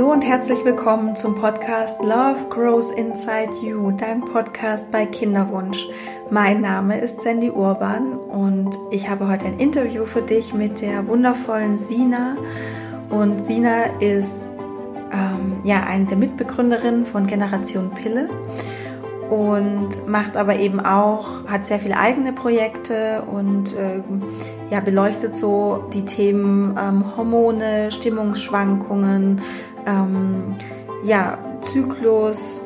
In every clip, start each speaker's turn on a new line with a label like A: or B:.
A: Hallo und herzlich willkommen zum Podcast Love Grows Inside You, dein Podcast bei Kinderwunsch. Mein Name ist Sandy Urban und ich habe heute ein Interview für dich mit der wundervollen Sina. Und Sina ist ähm, ja eine der Mitbegründerinnen von Generation Pille und macht aber eben auch, hat sehr viele eigene Projekte und äh, ja, beleuchtet so die Themen ähm, Hormone, Stimmungsschwankungen, ähm, ja, Zyklus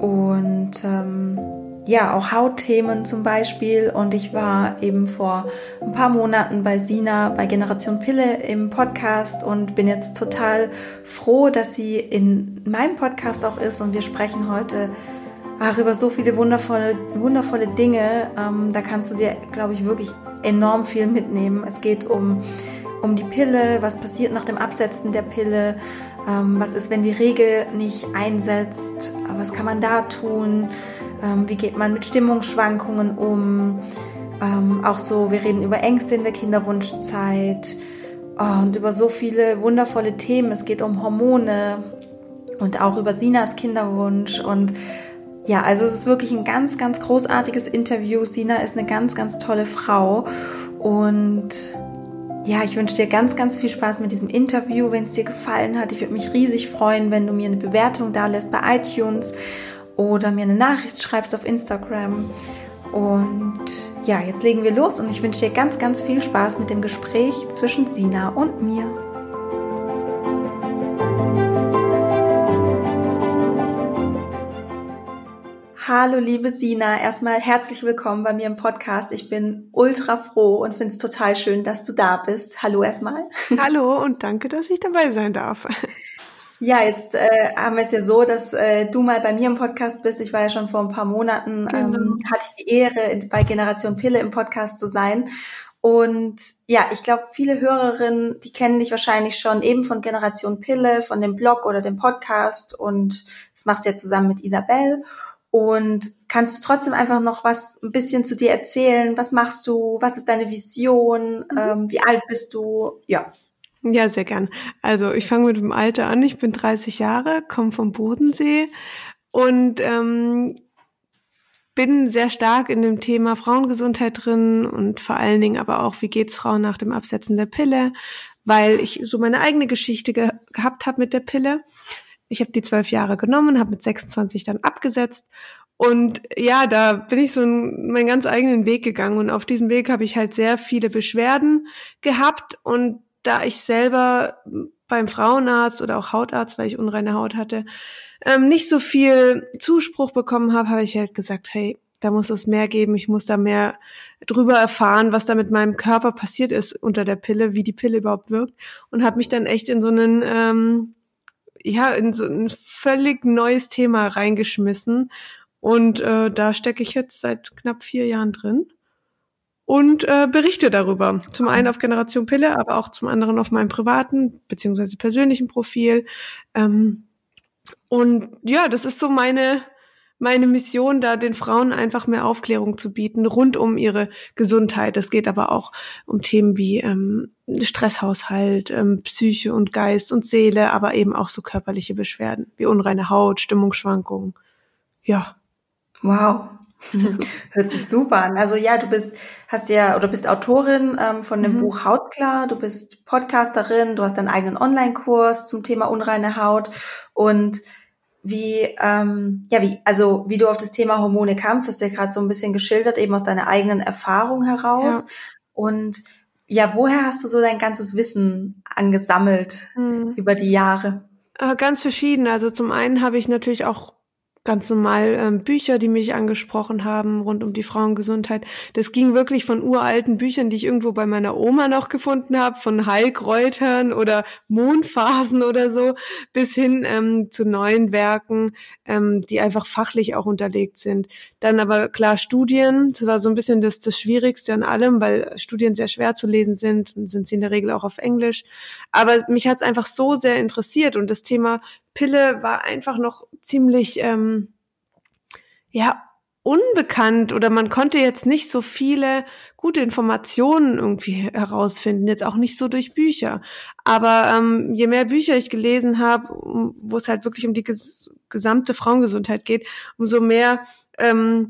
A: und ähm, ja, auch Hautthemen zum Beispiel. Und ich war eben vor ein paar Monaten bei Sina bei Generation Pille im Podcast und bin jetzt total froh, dass sie in meinem Podcast auch ist. Und wir sprechen heute ach, über so viele wundervolle, wundervolle Dinge. Ähm, da kannst du dir, glaube ich, wirklich enorm viel mitnehmen. Es geht um, um die Pille, was passiert nach dem Absetzen der Pille, was ist, wenn die Regel nicht einsetzt, was kann man da tun, ähm, wie geht man mit Stimmungsschwankungen um. Ähm, auch so, wir reden über Ängste in der Kinderwunschzeit oh, und über so viele wundervolle Themen. Es geht um Hormone und auch über Sinas Kinderwunsch und ja, also es ist wirklich ein ganz, ganz großartiges Interview. Sina ist eine ganz, ganz tolle Frau und ja, ich wünsche dir ganz, ganz viel Spaß mit diesem Interview. Wenn es dir gefallen hat, ich würde mich riesig freuen, wenn du mir eine Bewertung da lässt bei iTunes oder mir eine Nachricht schreibst auf Instagram. Und ja, jetzt legen wir los und ich wünsche dir ganz, ganz viel Spaß mit dem Gespräch zwischen Sina und mir. Hallo liebe Sina, erstmal herzlich willkommen bei mir im Podcast. Ich bin ultra froh und finde es total schön, dass du da bist. Hallo erstmal.
B: Hallo und danke, dass ich dabei sein darf.
A: Ja, jetzt äh, haben wir es ja so, dass äh, du mal bei mir im Podcast bist. Ich war ja schon vor ein paar Monaten, genau. ähm, hatte ich die Ehre, bei Generation Pille im Podcast zu sein. Und ja, ich glaube, viele Hörerinnen, die kennen dich wahrscheinlich schon eben von Generation Pille, von dem Blog oder dem Podcast. Und das machst du ja zusammen mit Isabel. Und kannst du trotzdem einfach noch was ein bisschen zu dir erzählen? Was machst du? Was ist deine Vision? Mhm. Ähm, wie alt bist du? Ja.
B: Ja, sehr gern. Also ich fange mit dem Alter an. Ich bin 30 Jahre, komme vom Bodensee und ähm, bin sehr stark in dem Thema Frauengesundheit drin und vor allen Dingen aber auch, wie geht's Frauen nach dem Absetzen der Pille, weil ich so meine eigene Geschichte ge gehabt habe mit der Pille. Ich habe die zwölf Jahre genommen, habe mit 26 dann abgesetzt. Und ja, da bin ich so meinen ganz eigenen Weg gegangen. Und auf diesem Weg habe ich halt sehr viele Beschwerden gehabt. Und da ich selber beim Frauenarzt oder auch Hautarzt, weil ich unreine Haut hatte, ähm, nicht so viel Zuspruch bekommen habe, habe ich halt gesagt, hey, da muss es mehr geben, ich muss da mehr drüber erfahren, was da mit meinem Körper passiert ist unter der Pille, wie die Pille überhaupt wirkt. Und habe mich dann echt in so einen ähm, ja in so ein völlig neues Thema reingeschmissen und äh, da stecke ich jetzt seit knapp vier Jahren drin und äh, berichte darüber. Zum einen auf Generation Pille, aber auch zum anderen auf meinem privaten beziehungsweise persönlichen Profil. Ähm, und ja, das ist so meine meine Mission, da den Frauen einfach mehr Aufklärung zu bieten rund um ihre Gesundheit. Es geht aber auch um Themen wie ähm, Stresshaushalt, ähm, Psyche und Geist und Seele, aber eben auch so körperliche Beschwerden wie unreine Haut, Stimmungsschwankungen. Ja.
A: Wow. Hört sich super an. Also ja, du bist, hast ja oder bist Autorin ähm, von dem mhm. Buch Hautklar, du bist Podcasterin, du hast deinen eigenen Online-Kurs zum Thema unreine Haut und wie, ähm, ja, wie, also wie du auf das Thema Hormone kamst, hast du ja gerade so ein bisschen geschildert, eben aus deiner eigenen Erfahrung heraus. Ja. Und ja, woher hast du so dein ganzes Wissen angesammelt mhm. über die Jahre?
B: Äh, ganz verschieden. Also zum einen habe ich natürlich auch ganz normal ähm, Bücher, die mich angesprochen haben rund um die Frauengesundheit. Das ging wirklich von uralten Büchern, die ich irgendwo bei meiner Oma noch gefunden habe, von Heilkräutern oder Mondphasen oder so, bis hin ähm, zu neuen Werken, ähm, die einfach fachlich auch unterlegt sind. Dann aber klar Studien, das war so ein bisschen das, das Schwierigste an allem, weil Studien sehr schwer zu lesen sind und sind sie in der Regel auch auf Englisch. Aber mich hat es einfach so sehr interessiert und das Thema Pille war einfach noch ziemlich, ähm, ja, unbekannt oder man konnte jetzt nicht so viele gute Informationen irgendwie herausfinden, jetzt auch nicht so durch Bücher. Aber ähm, je mehr Bücher ich gelesen habe, wo es halt wirklich um die ges gesamte Frauengesundheit geht, umso mehr ähm,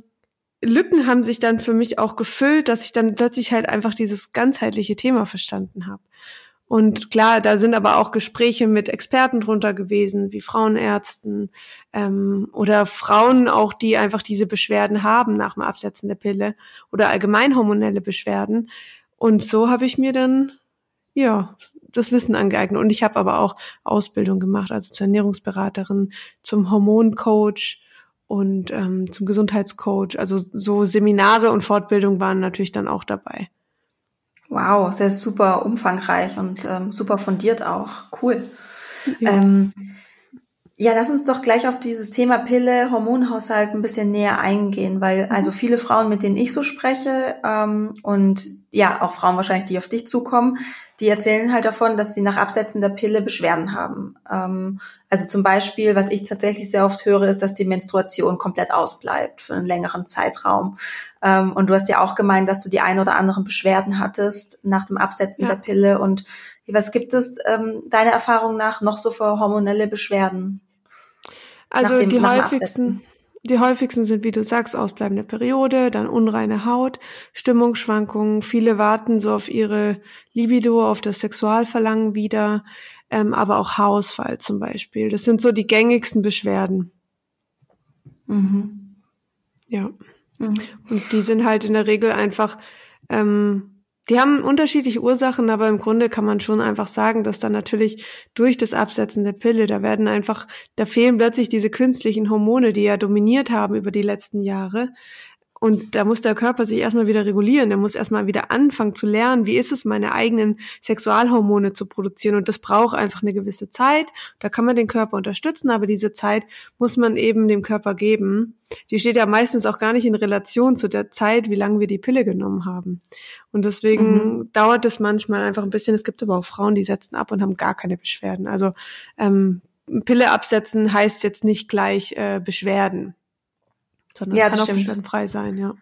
B: Lücken haben sich dann für mich auch gefüllt, dass ich dann plötzlich halt einfach dieses ganzheitliche Thema verstanden habe. Und klar, da sind aber auch Gespräche mit Experten drunter gewesen, wie Frauenärzten ähm, oder Frauen auch, die einfach diese Beschwerden haben nach dem Absetzen der Pille oder allgemein hormonelle Beschwerden. Und so habe ich mir dann ja das Wissen angeeignet. Und ich habe aber auch Ausbildung gemacht, also zur Ernährungsberaterin, zum Hormoncoach und ähm, zum Gesundheitscoach. Also so Seminare und Fortbildung waren natürlich dann auch dabei.
A: Wow, sehr super umfangreich und ähm, super fundiert auch. Cool. Ja. Ähm, ja, lass uns doch gleich auf dieses Thema Pille, Hormonhaushalt ein bisschen näher eingehen, weil mhm. also viele Frauen, mit denen ich so spreche ähm, und ja, auch Frauen wahrscheinlich, die auf dich zukommen, die erzählen halt davon, dass sie nach Absetzen der Pille Beschwerden haben. Ähm, also zum Beispiel, was ich tatsächlich sehr oft höre, ist, dass die Menstruation komplett ausbleibt für einen längeren Zeitraum. Ähm, und du hast ja auch gemeint, dass du die ein oder anderen Beschwerden hattest nach dem Absetzen ja. der Pille. Und was gibt es ähm, deiner Erfahrung nach noch so für hormonelle Beschwerden?
B: Also dem, die häufigsten, die häufigsten sind, wie du sagst, ausbleibende Periode, dann unreine Haut, Stimmungsschwankungen. Viele warten so auf ihre Libido, auf das Sexualverlangen wieder, ähm, aber auch Haarausfall zum Beispiel. Das sind so die gängigsten Beschwerden. Mhm. Ja. Mhm. Und die sind halt in der Regel einfach ähm, die haben unterschiedliche Ursachen, aber im Grunde kann man schon einfach sagen, dass dann natürlich durch das Absetzen der Pille, da werden einfach, da fehlen plötzlich diese künstlichen Hormone, die ja dominiert haben über die letzten Jahre. Und da muss der Körper sich erstmal wieder regulieren. Der muss erstmal wieder anfangen zu lernen, wie ist es, meine eigenen Sexualhormone zu produzieren. Und das braucht einfach eine gewisse Zeit. Da kann man den Körper unterstützen, aber diese Zeit muss man eben dem Körper geben. Die steht ja meistens auch gar nicht in Relation zu der Zeit, wie lange wir die Pille genommen haben. Und deswegen mhm. dauert es manchmal einfach ein bisschen. Es gibt aber auch Frauen, die setzen ab und haben gar keine Beschwerden. Also ähm, Pille absetzen heißt jetzt nicht gleich äh, Beschwerden sondern ja, es kann auch stimmt. beschwerdenfrei sein, ja.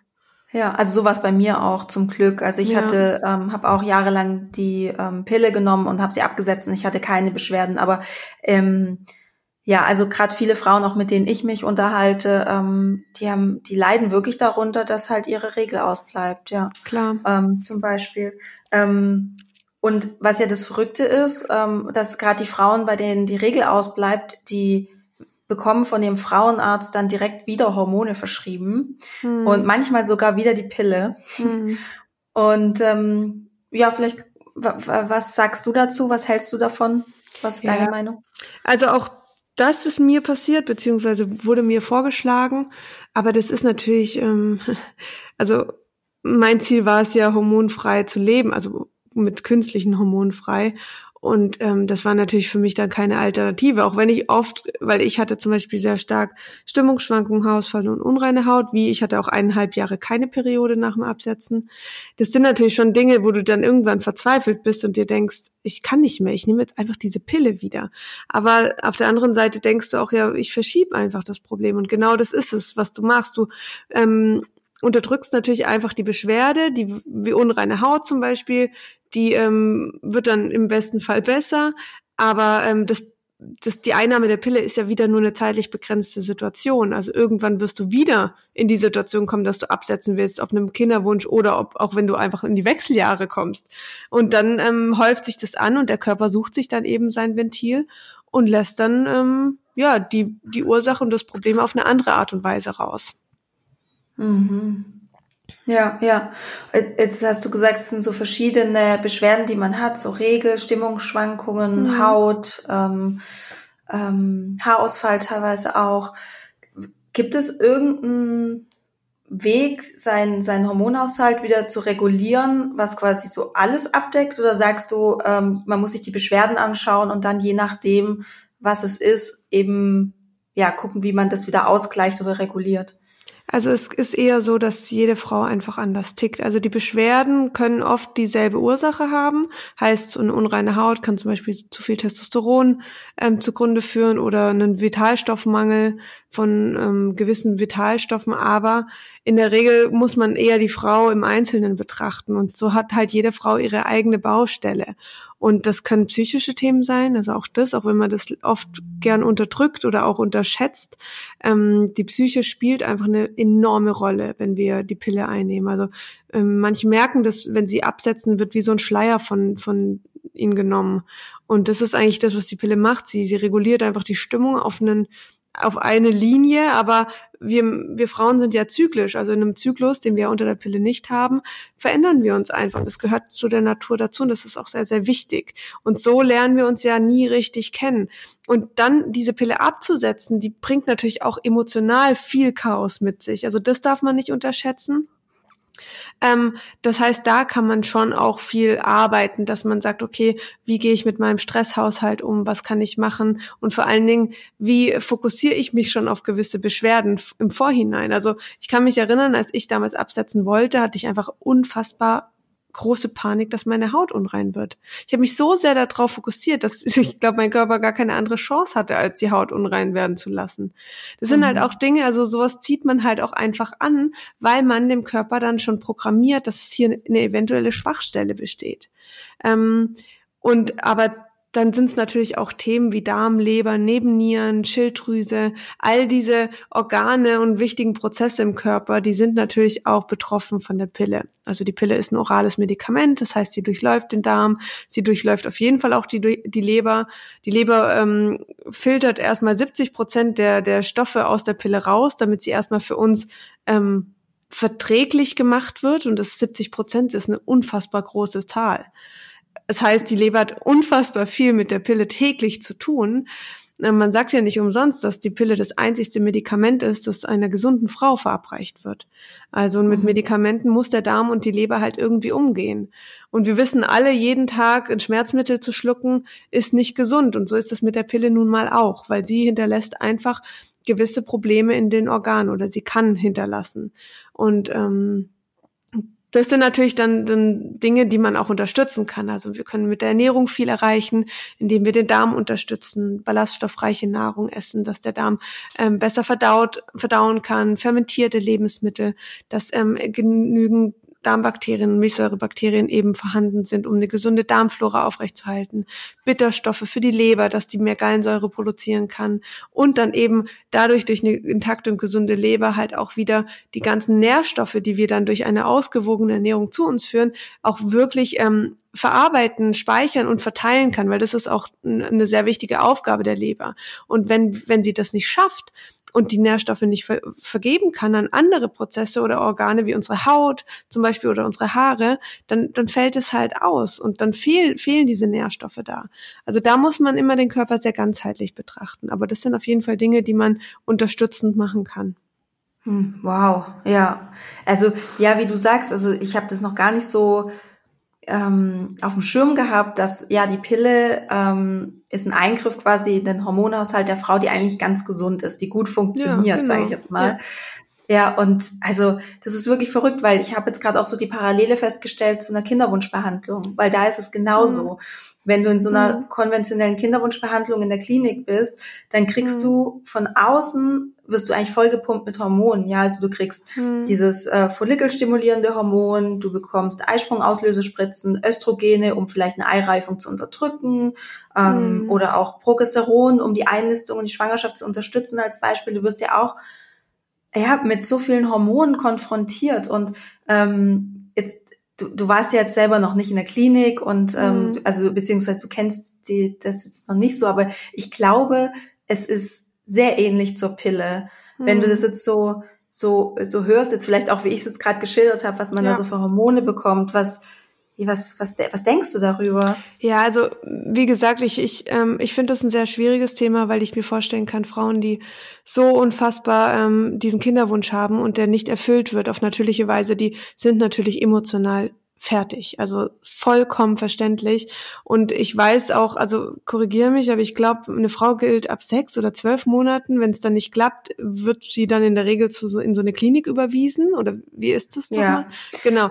A: Ja, also sowas bei mir auch zum Glück. Also ich ja. hatte, ähm, habe auch jahrelang die ähm, Pille genommen und habe sie abgesetzt und ich hatte keine Beschwerden. Aber ähm, ja, also gerade viele Frauen, auch mit denen ich mich unterhalte, ähm, die haben, die leiden wirklich darunter, dass halt ihre Regel ausbleibt. Ja,
B: klar.
A: Ähm, zum Beispiel. Ähm, und was ja das Verrückte ist, ähm, dass gerade die Frauen, bei denen die Regel ausbleibt, die bekommen von dem Frauenarzt dann direkt wieder Hormone verschrieben hm. und manchmal sogar wieder die Pille. Hm. Und ähm, ja, vielleicht, was sagst du dazu? Was hältst du davon? Was ist ja. deine Meinung?
B: Also auch das ist mir passiert, beziehungsweise wurde mir vorgeschlagen, aber das ist natürlich, ähm, also mein Ziel war es ja, hormonfrei zu leben, also mit künstlichen Hormonen frei. Und ähm, das war natürlich für mich dann keine Alternative, auch wenn ich oft, weil ich hatte zum Beispiel sehr stark Stimmungsschwankungen, Haarausfall und unreine Haut, wie ich hatte auch eineinhalb Jahre keine Periode nach dem Absetzen. Das sind natürlich schon Dinge, wo du dann irgendwann verzweifelt bist und dir denkst, ich kann nicht mehr, ich nehme jetzt einfach diese Pille wieder. Aber auf der anderen Seite denkst du auch, ja, ich verschiebe einfach das Problem. Und genau das ist es, was du machst. Du ähm, unterdrückst natürlich einfach die Beschwerde, die wie unreine Haut zum Beispiel, die ähm, wird dann im besten Fall besser, aber ähm, das das, die Einnahme der Pille ist ja wieder nur eine zeitlich begrenzte Situation. Also irgendwann wirst du wieder in die Situation kommen, dass du absetzen willst, ob einem Kinderwunsch oder ob auch wenn du einfach in die Wechseljahre kommst. Und dann ähm, häuft sich das an und der Körper sucht sich dann eben sein Ventil und lässt dann ähm, ja die die Ursache und das Problem auf eine andere Art und Weise raus.
A: Mhm. Ja, ja. Jetzt hast du gesagt, es sind so verschiedene Beschwerden, die man hat, so Regel, Stimmungsschwankungen, mhm. Haut, ähm, ähm, Haarausfall teilweise auch. Gibt es irgendeinen Weg, seinen sein Hormonhaushalt wieder zu regulieren, was quasi so alles abdeckt? Oder sagst du, ähm, man muss sich die Beschwerden anschauen und dann je nachdem, was es ist, eben ja gucken, wie man das wieder ausgleicht oder reguliert?
B: Also es ist eher so, dass jede Frau einfach anders tickt. Also die Beschwerden können oft dieselbe Ursache haben. Heißt, eine unreine Haut kann zum Beispiel zu viel Testosteron ähm, zugrunde führen oder einen Vitalstoffmangel von ähm, gewissen Vitalstoffen. Aber in der Regel muss man eher die Frau im Einzelnen betrachten. Und so hat halt jede Frau ihre eigene Baustelle. Und das können psychische Themen sein, also auch das, auch wenn man das oft gern unterdrückt oder auch unterschätzt. Ähm, die Psyche spielt einfach eine enorme Rolle, wenn wir die Pille einnehmen. Also ähm, manche merken dass wenn sie absetzen, wird wie so ein Schleier von, von ihnen genommen. Und das ist eigentlich das, was die Pille macht. Sie, sie reguliert einfach die Stimmung auf einen auf eine Linie, aber wir, wir Frauen sind ja zyklisch, also in einem Zyklus, den wir unter der Pille nicht haben, verändern wir uns einfach. Das gehört zu der Natur dazu und das ist auch sehr, sehr wichtig. Und so lernen wir uns ja nie richtig kennen. Und dann diese Pille abzusetzen, die bringt natürlich auch emotional viel Chaos mit sich. Also das darf man nicht unterschätzen. Ähm, das heißt, da kann man schon auch viel arbeiten, dass man sagt, okay, wie gehe ich mit meinem Stresshaushalt um, was kann ich machen und vor allen Dingen, wie fokussiere ich mich schon auf gewisse Beschwerden im Vorhinein. Also ich kann mich erinnern, als ich damals absetzen wollte, hatte ich einfach unfassbar große Panik, dass meine Haut unrein wird. Ich habe mich so sehr darauf fokussiert, dass ich glaube, mein Körper gar keine andere Chance hatte, als die Haut unrein werden zu lassen. Das sind halt mhm. halt auch Dinge, also sowas zieht man halt auch einfach an, weil man dem Körper dann schon programmiert, dass es hier eine eventuelle Schwachstelle besteht. Ähm, und aber dann sind es natürlich auch Themen wie Darm, Leber, Nebennieren, Schilddrüse, all diese Organe und wichtigen Prozesse im Körper, die sind natürlich auch betroffen von der Pille. Also die Pille ist ein orales Medikament, das heißt, sie durchläuft den Darm, sie durchläuft auf jeden Fall auch die, die Leber. Die Leber ähm, filtert erstmal 70 Prozent der, der Stoffe aus der Pille raus, damit sie erstmal für uns ähm, verträglich gemacht wird. Und das 70 Prozent ist eine unfassbar große Zahl. Das heißt, die Leber hat unfassbar viel mit der Pille täglich zu tun. Äh, man sagt ja nicht umsonst, dass die Pille das einzigste Medikament ist, das einer gesunden Frau verabreicht wird. Also mit mhm. Medikamenten muss der Darm und die Leber halt irgendwie umgehen. Und wir wissen alle, jeden Tag ein Schmerzmittel zu schlucken, ist nicht gesund. Und so ist es mit der Pille nun mal auch, weil sie hinterlässt einfach gewisse Probleme in den Organen oder sie kann hinterlassen. Und ähm, das sind natürlich dann, dann Dinge, die man auch unterstützen kann. Also wir können mit der Ernährung viel erreichen, indem wir den Darm unterstützen, ballaststoffreiche Nahrung essen, dass der Darm ähm, besser verdaut, verdauen kann, fermentierte Lebensmittel, dass ähm, genügend Darmbakterien, Milchsäurebakterien eben vorhanden sind, um eine gesunde Darmflora aufrechtzuerhalten. Bitterstoffe für die Leber, dass die mehr Gallensäure produzieren kann und dann eben dadurch durch eine intakte und gesunde Leber halt auch wieder die ganzen Nährstoffe, die wir dann durch eine ausgewogene Ernährung zu uns führen, auch wirklich ähm, verarbeiten, speichern und verteilen kann, weil das ist auch eine sehr wichtige Aufgabe der Leber. Und wenn, wenn sie das nicht schafft, und die Nährstoffe nicht ver vergeben kann an andere Prozesse oder Organe wie unsere Haut zum Beispiel oder unsere Haare, dann, dann fällt es halt aus und dann fehl, fehlen diese Nährstoffe da. Also da muss man immer den Körper sehr ganzheitlich betrachten. Aber das sind auf jeden Fall Dinge, die man unterstützend machen kann.
A: Hm, wow, ja. Also ja, wie du sagst, also ich habe das noch gar nicht so ähm, auf dem Schirm gehabt, dass ja die Pille ähm, ist ein Eingriff quasi in den Hormonhaushalt der Frau, die eigentlich ganz gesund ist, die gut funktioniert, ja, genau. sage ich jetzt mal. Ja. ja, und also das ist wirklich verrückt, weil ich habe jetzt gerade auch so die Parallele festgestellt zu einer Kinderwunschbehandlung, weil da ist es genauso. Mhm. Wenn du in so einer mhm. konventionellen Kinderwunschbehandlung in der Klinik bist, dann kriegst mhm. du von außen wirst du eigentlich vollgepumpt mit Hormonen. Ja, also du kriegst mhm. dieses äh, follikelstimulierende Hormon, du bekommst Eisprungauslösespritzen, Östrogene, um vielleicht eine Eireifung zu unterdrücken, ähm, mhm. oder auch Progesteron, um die Einnistung und die Schwangerschaft zu unterstützen als Beispiel. Du wirst ja auch ja, mit so vielen Hormonen konfrontiert und ähm, jetzt du, du warst ja jetzt selber noch nicht in der Klinik und ähm, mhm. also beziehungsweise du kennst die, das jetzt noch nicht so, aber ich glaube, es ist sehr ähnlich zur Pille. Mhm. Wenn du das mhm. jetzt so so so hörst, jetzt vielleicht auch wie ich es jetzt gerade geschildert habe, was man ja. da so für Hormone bekommt, was was, was, was denkst du darüber?
B: Ja, also wie gesagt, ich, ich, ähm, ich finde das ein sehr schwieriges Thema, weil ich mir vorstellen kann, Frauen, die so unfassbar ähm, diesen Kinderwunsch haben und der nicht erfüllt wird auf natürliche Weise, die sind natürlich emotional fertig. Also vollkommen verständlich. Und ich weiß auch, also korrigiere mich, aber ich glaube, eine Frau gilt ab sechs oder zwölf Monaten. Wenn es dann nicht klappt, wird sie dann in der Regel zu, in so eine Klinik überwiesen. Oder wie ist das nochmal? Ja. Genau.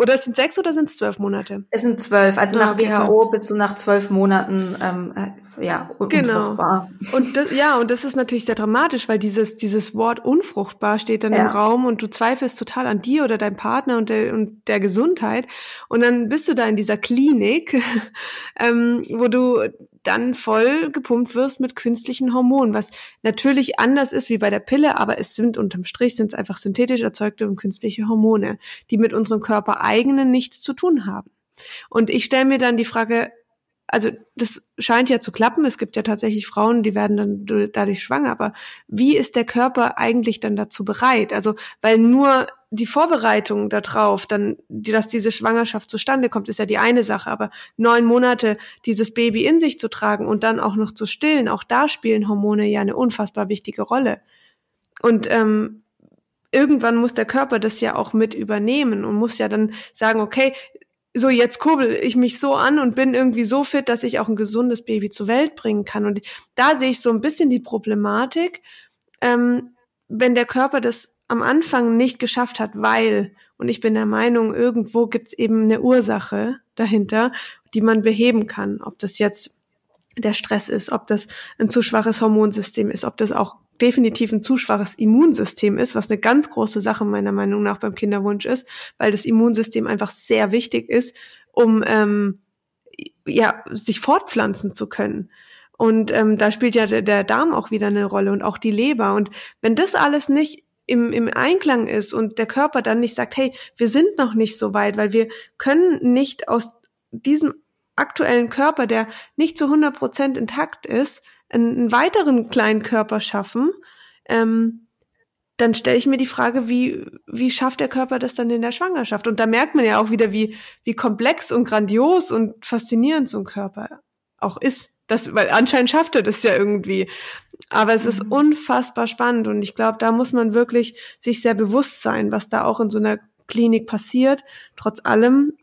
B: Oder es sind sechs oder sind es zwölf Monate?
A: Es sind zwölf. Also ah, nach okay, WHO bist du nach zwölf Monaten ähm, äh, ja
B: genau. unfruchtbar. Und das, ja, und das ist natürlich sehr dramatisch, weil dieses dieses Wort unfruchtbar steht dann ja. im Raum und du zweifelst total an dir oder deinem Partner und der und der Gesundheit. Und dann bist du da in dieser Klinik, ähm, wo du dann voll gepumpt wirst mit künstlichen Hormonen, was natürlich anders ist wie bei der Pille, aber es sind unterm Strich sind es einfach synthetisch erzeugte und künstliche Hormone, die mit unserem Körper eigenen nichts zu tun haben. Und ich stelle mir dann die Frage, also das scheint ja zu klappen. Es gibt ja tatsächlich Frauen, die werden dann dadurch schwanger. Aber wie ist der Körper eigentlich dann dazu bereit? Also, weil nur die Vorbereitung darauf, dann, dass diese Schwangerschaft zustande kommt, ist ja die eine Sache. Aber neun Monate dieses Baby in sich zu tragen und dann auch noch zu stillen, auch da spielen Hormone ja eine unfassbar wichtige Rolle. Und ähm, irgendwann muss der Körper das ja auch mit übernehmen und muss ja dann sagen, okay, so jetzt kurbel ich mich so an und bin irgendwie so fit, dass ich auch ein gesundes Baby zur Welt bringen kann. Und da sehe ich so ein bisschen die Problematik, ähm, wenn der Körper das am Anfang nicht geschafft hat, weil, und ich bin der Meinung, irgendwo gibt's eben eine Ursache dahinter, die man beheben kann. Ob das jetzt der Stress ist, ob das ein zu schwaches Hormonsystem ist, ob das auch definitiv ein zu schwaches Immunsystem ist, was eine ganz große Sache meiner Meinung nach beim Kinderwunsch ist, weil das Immunsystem einfach sehr wichtig ist, um ähm, ja sich fortpflanzen zu können. Und ähm, da spielt ja der, der Darm auch wieder eine Rolle und auch die Leber. Und wenn das alles nicht im, im Einklang ist und der Körper dann nicht sagt, hey, wir sind noch nicht so weit, weil wir können nicht aus diesem aktuellen Körper, der nicht zu 100 Prozent intakt ist, einen weiteren kleinen Körper schaffen, ähm, dann stelle ich mir die Frage, wie, wie schafft der Körper das dann in der Schwangerschaft? Und da merkt man ja auch wieder, wie, wie komplex und grandios und faszinierend so ein Körper auch ist. Das, weil anscheinend schafft er das ja irgendwie. Aber es ist mhm. unfassbar spannend und ich glaube, da muss man wirklich sich sehr bewusst sein, was da auch in so einer Klinik passiert. Trotz allem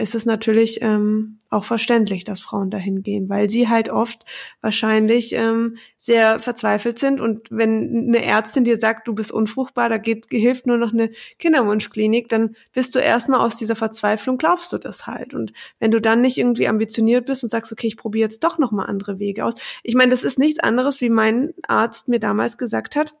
B: ist es natürlich ähm, auch verständlich, dass Frauen dahin gehen, weil sie halt oft wahrscheinlich ähm, sehr verzweifelt sind. Und wenn eine Ärztin dir sagt, du bist unfruchtbar, da geht, hilft nur noch eine Kinderwunschklinik, dann bist du erstmal aus dieser Verzweiflung, glaubst du das halt. Und wenn du dann nicht irgendwie ambitioniert bist und sagst, okay, ich probiere jetzt doch nochmal andere Wege aus. Ich meine, das ist nichts anderes, wie mein Arzt mir damals gesagt hat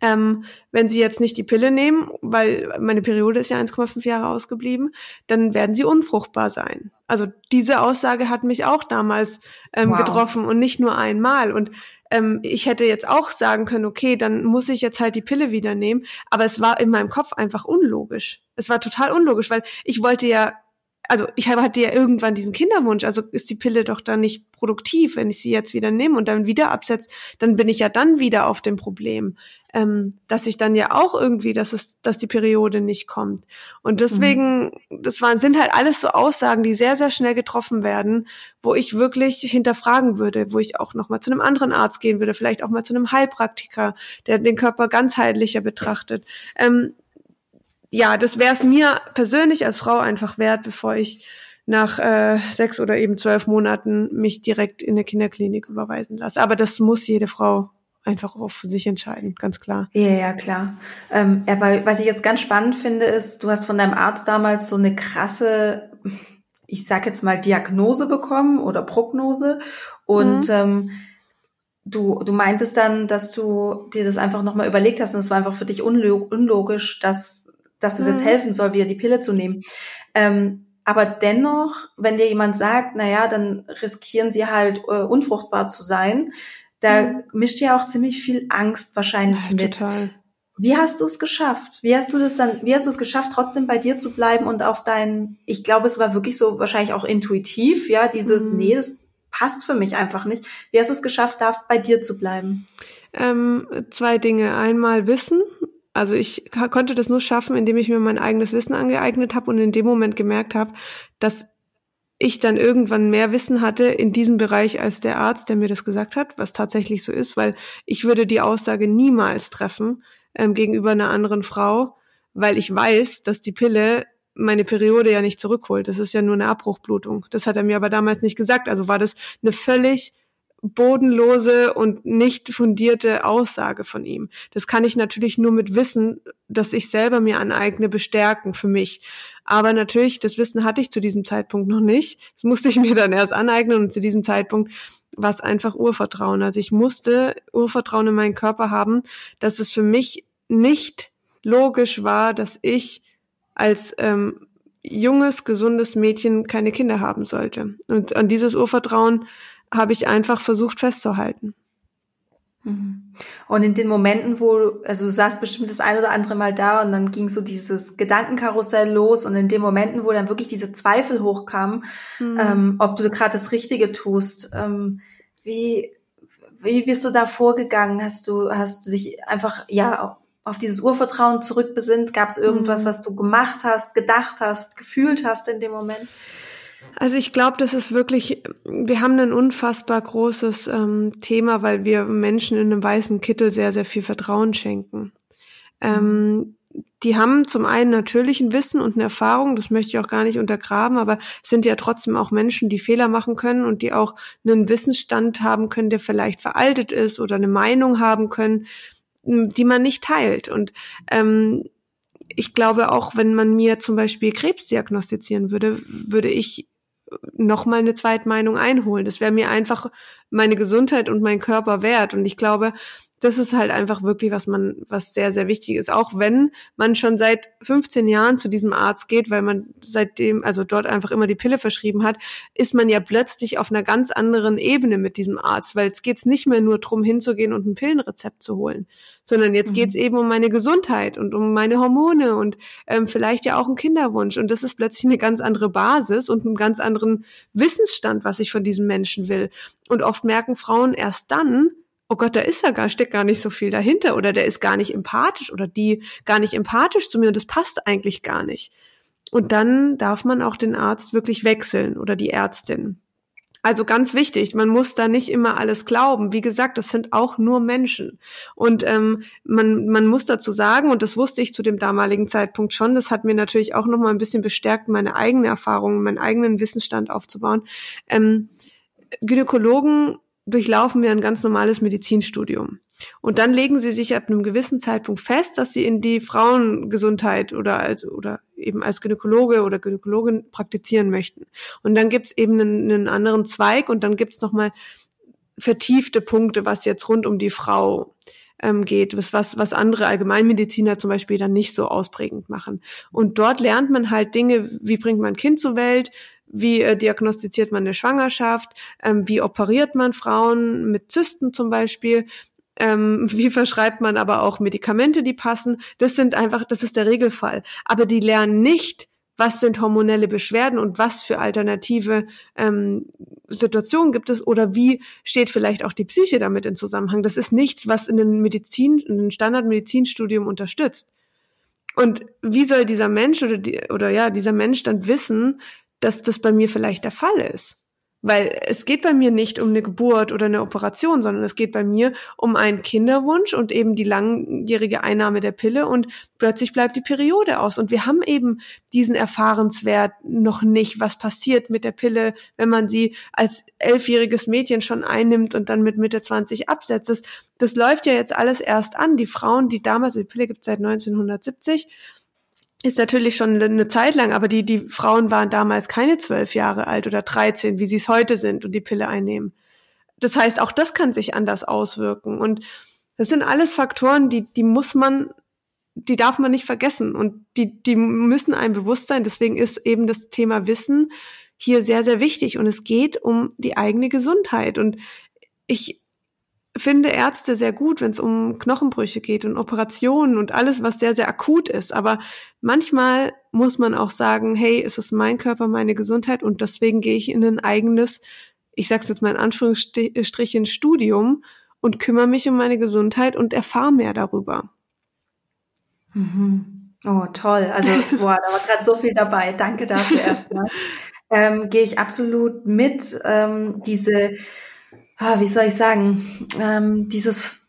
B: ähm, wenn Sie jetzt nicht die Pille nehmen, weil meine Periode ist ja 1,5 Jahre ausgeblieben, dann werden Sie unfruchtbar sein. Also diese Aussage hat mich auch damals ähm, wow. getroffen und nicht nur einmal. Und ähm, ich hätte jetzt auch sagen können, okay, dann muss ich jetzt halt die Pille wieder nehmen. Aber es war in meinem Kopf einfach unlogisch. Es war total unlogisch, weil ich wollte ja also ich hatte ja irgendwann diesen Kinderwunsch, also ist die Pille doch dann nicht produktiv, wenn ich sie jetzt wieder nehme und dann wieder absetze, dann bin ich ja dann wieder auf dem Problem ähm, dass ich dann ja auch irgendwie, dass es, dass die Periode nicht kommt. Und deswegen, mhm. das waren, sind halt alles so Aussagen, die sehr, sehr schnell getroffen werden, wo ich wirklich hinterfragen würde, wo ich auch nochmal zu einem anderen Arzt gehen würde, vielleicht auch mal zu einem Heilpraktiker, der den Körper ganzheitlicher betrachtet. Ähm, ja, das wäre es mir persönlich als Frau einfach wert, bevor ich nach äh, sechs oder eben zwölf Monaten mich direkt in eine Kinderklinik überweisen lasse. Aber das muss jede Frau einfach auch für sich entscheiden, ganz klar.
A: Ja, ja, klar. Ähm, aber was ich jetzt ganz spannend finde, ist, du hast von deinem Arzt damals so eine krasse, ich sag jetzt mal, Diagnose bekommen oder Prognose. Und mhm. ähm, du, du meintest dann, dass du dir das einfach nochmal überlegt hast und es war einfach für dich unlogisch, dass, dass das mhm. jetzt helfen soll, wieder die Pille zu nehmen. Ähm, aber dennoch, wenn dir jemand sagt, na ja, dann riskieren sie halt äh, unfruchtbar zu sein, da mhm. mischt ja auch ziemlich viel Angst wahrscheinlich ja, mit. Total. Wie hast du es geschafft? Wie hast du das dann, wie hast du es geschafft, trotzdem bei dir zu bleiben und auf deinen, ich glaube, es war wirklich so wahrscheinlich auch intuitiv, ja, dieses, mhm. nee, das passt für mich einfach nicht. Wie hast du es geschafft, da bei dir zu bleiben?
B: Ähm, zwei Dinge. Einmal Wissen. Also ich konnte das nur schaffen, indem ich mir mein eigenes Wissen angeeignet habe und in dem Moment gemerkt habe, dass ich dann irgendwann mehr Wissen hatte in diesem Bereich als der Arzt, der mir das gesagt hat, was tatsächlich so ist, weil ich würde die Aussage niemals treffen ähm, gegenüber einer anderen Frau, weil ich weiß, dass die Pille meine Periode ja nicht zurückholt. Das ist ja nur eine Abbruchblutung. Das hat er mir aber damals nicht gesagt. Also war das eine völlig bodenlose und nicht fundierte Aussage von ihm. Das kann ich natürlich nur mit Wissen, das ich selber mir aneigne, bestärken für mich. Aber natürlich, das Wissen hatte ich zu diesem Zeitpunkt noch nicht. Das musste ich mir dann erst aneignen und zu diesem Zeitpunkt war es einfach Urvertrauen. Also ich musste Urvertrauen in meinen Körper haben, dass es für mich nicht logisch war, dass ich als ähm, junges, gesundes Mädchen keine Kinder haben sollte. Und an dieses Urvertrauen habe ich einfach versucht festzuhalten.
A: Mhm. Und in den Momenten, wo, also du saßt bestimmt das ein oder andere Mal da und dann ging so dieses Gedankenkarussell los und in den Momenten, wo dann wirklich diese Zweifel hochkamen, mhm. ähm, ob du gerade das Richtige tust, ähm, wie, wie bist du da vorgegangen? Hast du, hast du dich einfach, ja, auf dieses Urvertrauen zurückbesinnt? Gab es irgendwas, mhm. was du gemacht hast, gedacht hast, gefühlt hast in dem Moment?
B: Also ich glaube, das ist wirklich, wir haben ein unfassbar großes ähm, Thema, weil wir Menschen in einem weißen Kittel sehr, sehr viel Vertrauen schenken. Ähm, die haben zum einen natürlich ein Wissen und eine Erfahrung, das möchte ich auch gar nicht untergraben, aber sind ja trotzdem auch Menschen, die Fehler machen können und die auch einen Wissensstand haben können, der vielleicht veraltet ist oder eine Meinung haben können, die man nicht teilt. Und ähm, ich glaube auch, wenn man mir zum Beispiel Krebs diagnostizieren würde, würde ich noch mal eine Zweitmeinung einholen. Das wäre mir einfach meine Gesundheit und mein Körper wert. Und ich glaube, das ist halt einfach wirklich, was man, was sehr, sehr wichtig ist. Auch wenn man schon seit 15 Jahren zu diesem Arzt geht, weil man seitdem, also dort einfach immer die Pille verschrieben hat, ist man ja plötzlich auf einer ganz anderen Ebene mit diesem Arzt, weil jetzt geht's nicht mehr nur drum hinzugehen und ein Pillenrezept zu holen, sondern jetzt mhm. geht's eben um meine Gesundheit und um meine Hormone und ähm, vielleicht ja auch einen Kinderwunsch. Und das ist plötzlich eine ganz andere Basis und einen ganz anderen Wissensstand, was ich von diesem Menschen will. Und oft merken Frauen erst dann, oh Gott, da ist ja gar, steckt gar nicht so viel dahinter oder der ist gar nicht empathisch oder die gar nicht empathisch zu mir und das passt eigentlich gar nicht. Und dann darf man auch den Arzt wirklich wechseln oder die Ärztin. Also ganz wichtig, man muss da nicht immer alles glauben. Wie gesagt, das sind auch nur Menschen. Und ähm, man, man muss dazu sagen, und das wusste ich zu dem damaligen Zeitpunkt schon, das hat mir natürlich auch nochmal ein bisschen bestärkt, meine eigene Erfahrung, meinen eigenen Wissensstand aufzubauen. Ähm, Gynäkologen durchlaufen wir ein ganz normales Medizinstudium. Und dann legen sie sich ab einem gewissen Zeitpunkt fest, dass sie in die Frauengesundheit oder als oder eben als Gynäkologe oder Gynäkologin praktizieren möchten. Und dann gibt's eben einen, einen anderen Zweig und dann gibt's nochmal vertiefte Punkte, was jetzt rund um die Frau ähm, geht, was, was, was andere Allgemeinmediziner zum Beispiel dann nicht so ausprägend machen. Und dort lernt man halt Dinge, wie bringt man ein Kind zur Welt, wie äh, diagnostiziert man eine Schwangerschaft? Ähm, wie operiert man Frauen mit Zysten zum Beispiel? Ähm, wie verschreibt man aber auch Medikamente, die passen? Das sind einfach, das ist der Regelfall. Aber die lernen nicht, was sind hormonelle Beschwerden und was für alternative ähm, Situationen gibt es oder wie steht vielleicht auch die Psyche damit in Zusammenhang. Das ist nichts, was in den Medizin, in den Standardmedizinstudium unterstützt. Und wie soll dieser Mensch oder die, oder ja, dieser Mensch dann wissen, dass das bei mir vielleicht der Fall ist. Weil es geht bei mir nicht um eine Geburt oder eine Operation, sondern es geht bei mir um einen Kinderwunsch und eben die langjährige Einnahme der Pille und plötzlich bleibt die Periode aus. Und wir haben eben diesen Erfahrenswert noch nicht, was passiert mit der Pille, wenn man sie als elfjähriges Mädchen schon einnimmt und dann mit Mitte 20 absetzt. Das, das läuft ja jetzt alles erst an. Die Frauen, die damals, die Pille gibt es seit 1970, ist natürlich schon eine Zeit lang, aber die, die Frauen waren damals keine zwölf Jahre alt oder dreizehn, wie sie es heute sind und die Pille einnehmen. Das heißt, auch das kann sich anders auswirken. Und das sind alles Faktoren, die, die muss man, die darf man nicht vergessen und die, die müssen einem bewusst sein. Deswegen ist eben das Thema Wissen hier sehr, sehr wichtig. Und es geht um die eigene Gesundheit. Und ich finde Ärzte sehr gut, wenn es um Knochenbrüche geht und Operationen und alles, was sehr, sehr akut ist. Aber manchmal muss man auch sagen, hey, es ist mein Körper, meine Gesundheit und deswegen gehe ich in ein eigenes, ich sag's jetzt mal in Anführungsstrichen, Studium und kümmere mich um meine Gesundheit und erfahre mehr darüber.
A: Mhm. Oh, toll. Also, boah, da war gerade so viel dabei. Danke dafür erstmal. ähm, gehe ich absolut mit. Ähm, diese ah, wie soll ich sagen, ähm, dieses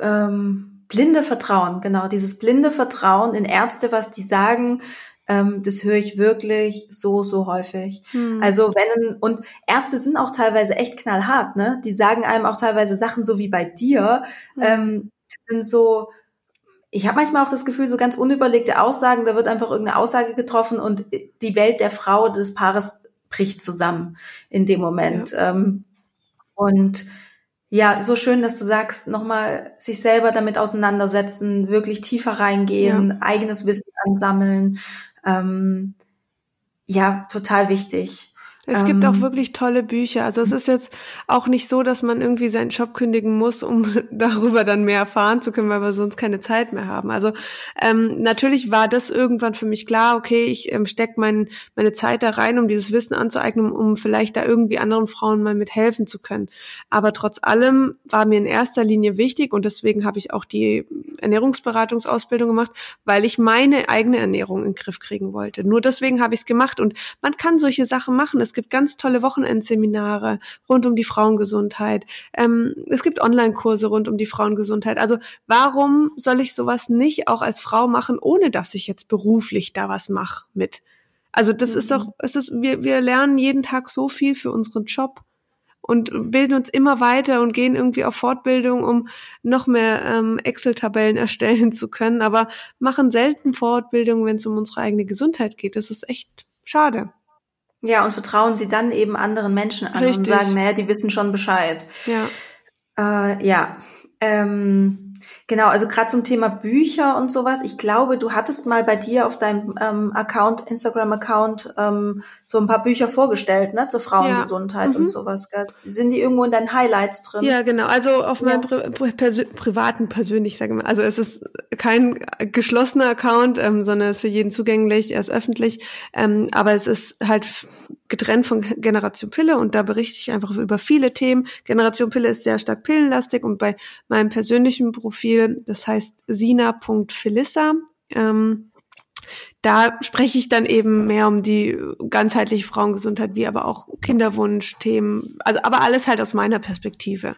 A: ähm, blinde Vertrauen, genau, dieses blinde Vertrauen in Ärzte, was die sagen, Ähm, das höre ich wirklich so, so häufig. Hm. Also wenn, und Ärzte sind auch teilweise echt knallhart, ne? Die sagen einem auch teilweise Sachen so wie bei dir, hm. ähm, sind so, ich habe manchmal auch das Gefühl, so ganz unüberlegte Aussagen, da wird einfach irgendeine Aussage getroffen und die Welt der Frau, des Paares bricht zusammen in dem Moment. Ja. Ähm, und ja, so schön, dass du sagst, nochmal sich selber damit auseinandersetzen, wirklich tiefer reingehen, ja. eigenes Wissen ansammeln. Ähm, ja, total wichtig.
B: Es gibt auch ähm. wirklich tolle Bücher. Also es ist jetzt auch nicht so, dass man irgendwie seinen Job kündigen muss, um darüber dann mehr erfahren zu können, weil wir sonst keine Zeit mehr haben. Also ähm, natürlich war das irgendwann für mich klar, okay, ich ähm, stecke mein, meine Zeit da rein, um dieses Wissen anzueignen, um vielleicht da irgendwie anderen Frauen mal mit helfen zu können. Aber trotz allem war mir in erster Linie wichtig und deswegen habe ich auch die Ernährungsberatungsausbildung gemacht, weil ich meine eigene Ernährung in den Griff kriegen wollte. Nur deswegen habe ich es gemacht und man kann solche Sachen machen. Es gibt ganz tolle Wochenendseminare rund um die Frauengesundheit. Ähm, es gibt Online-Kurse rund um die Frauengesundheit. Also warum soll ich sowas nicht auch als Frau machen, ohne dass ich jetzt beruflich da was mache mit? Also das mhm. ist doch, es ist, wir, wir lernen jeden Tag so viel für unseren Job und bilden uns immer weiter und gehen irgendwie auf Fortbildung, um noch mehr ähm, Excel-Tabellen erstellen zu können, aber machen selten Fortbildung, wenn es um unsere eigene Gesundheit geht. Das ist echt schade.
A: Ja, und vertrauen sie dann eben anderen Menschen an Richtig. und sagen, naja, die wissen schon Bescheid.
B: Ja.
A: Äh, ja. Ähm, Genau, also gerade zum Thema Bücher und sowas. Ich glaube, du hattest mal bei dir auf deinem ähm, Account, Instagram-Account, ähm, so ein paar Bücher vorgestellt, ne, zur Frauengesundheit ja. mhm. und sowas. Gell? Sind die irgendwo in deinen Highlights drin?
B: Ja, genau. Also auf meinem Pri Pri privaten, persönlich, sage ich mal. Also es ist kein geschlossener Account, ähm, sondern es ist für jeden zugänglich, er ist öffentlich. Ähm, aber es ist halt getrennt von Generation Pille und da berichte ich einfach über viele Themen. Generation Pille ist sehr stark pillenlastig und bei meinem persönlichen Profil, das heißt sina.philissa, ähm, da spreche ich dann eben mehr um die ganzheitliche Frauengesundheit, wie aber auch Kinderwunsch-Themen, also aber alles halt aus meiner Perspektive.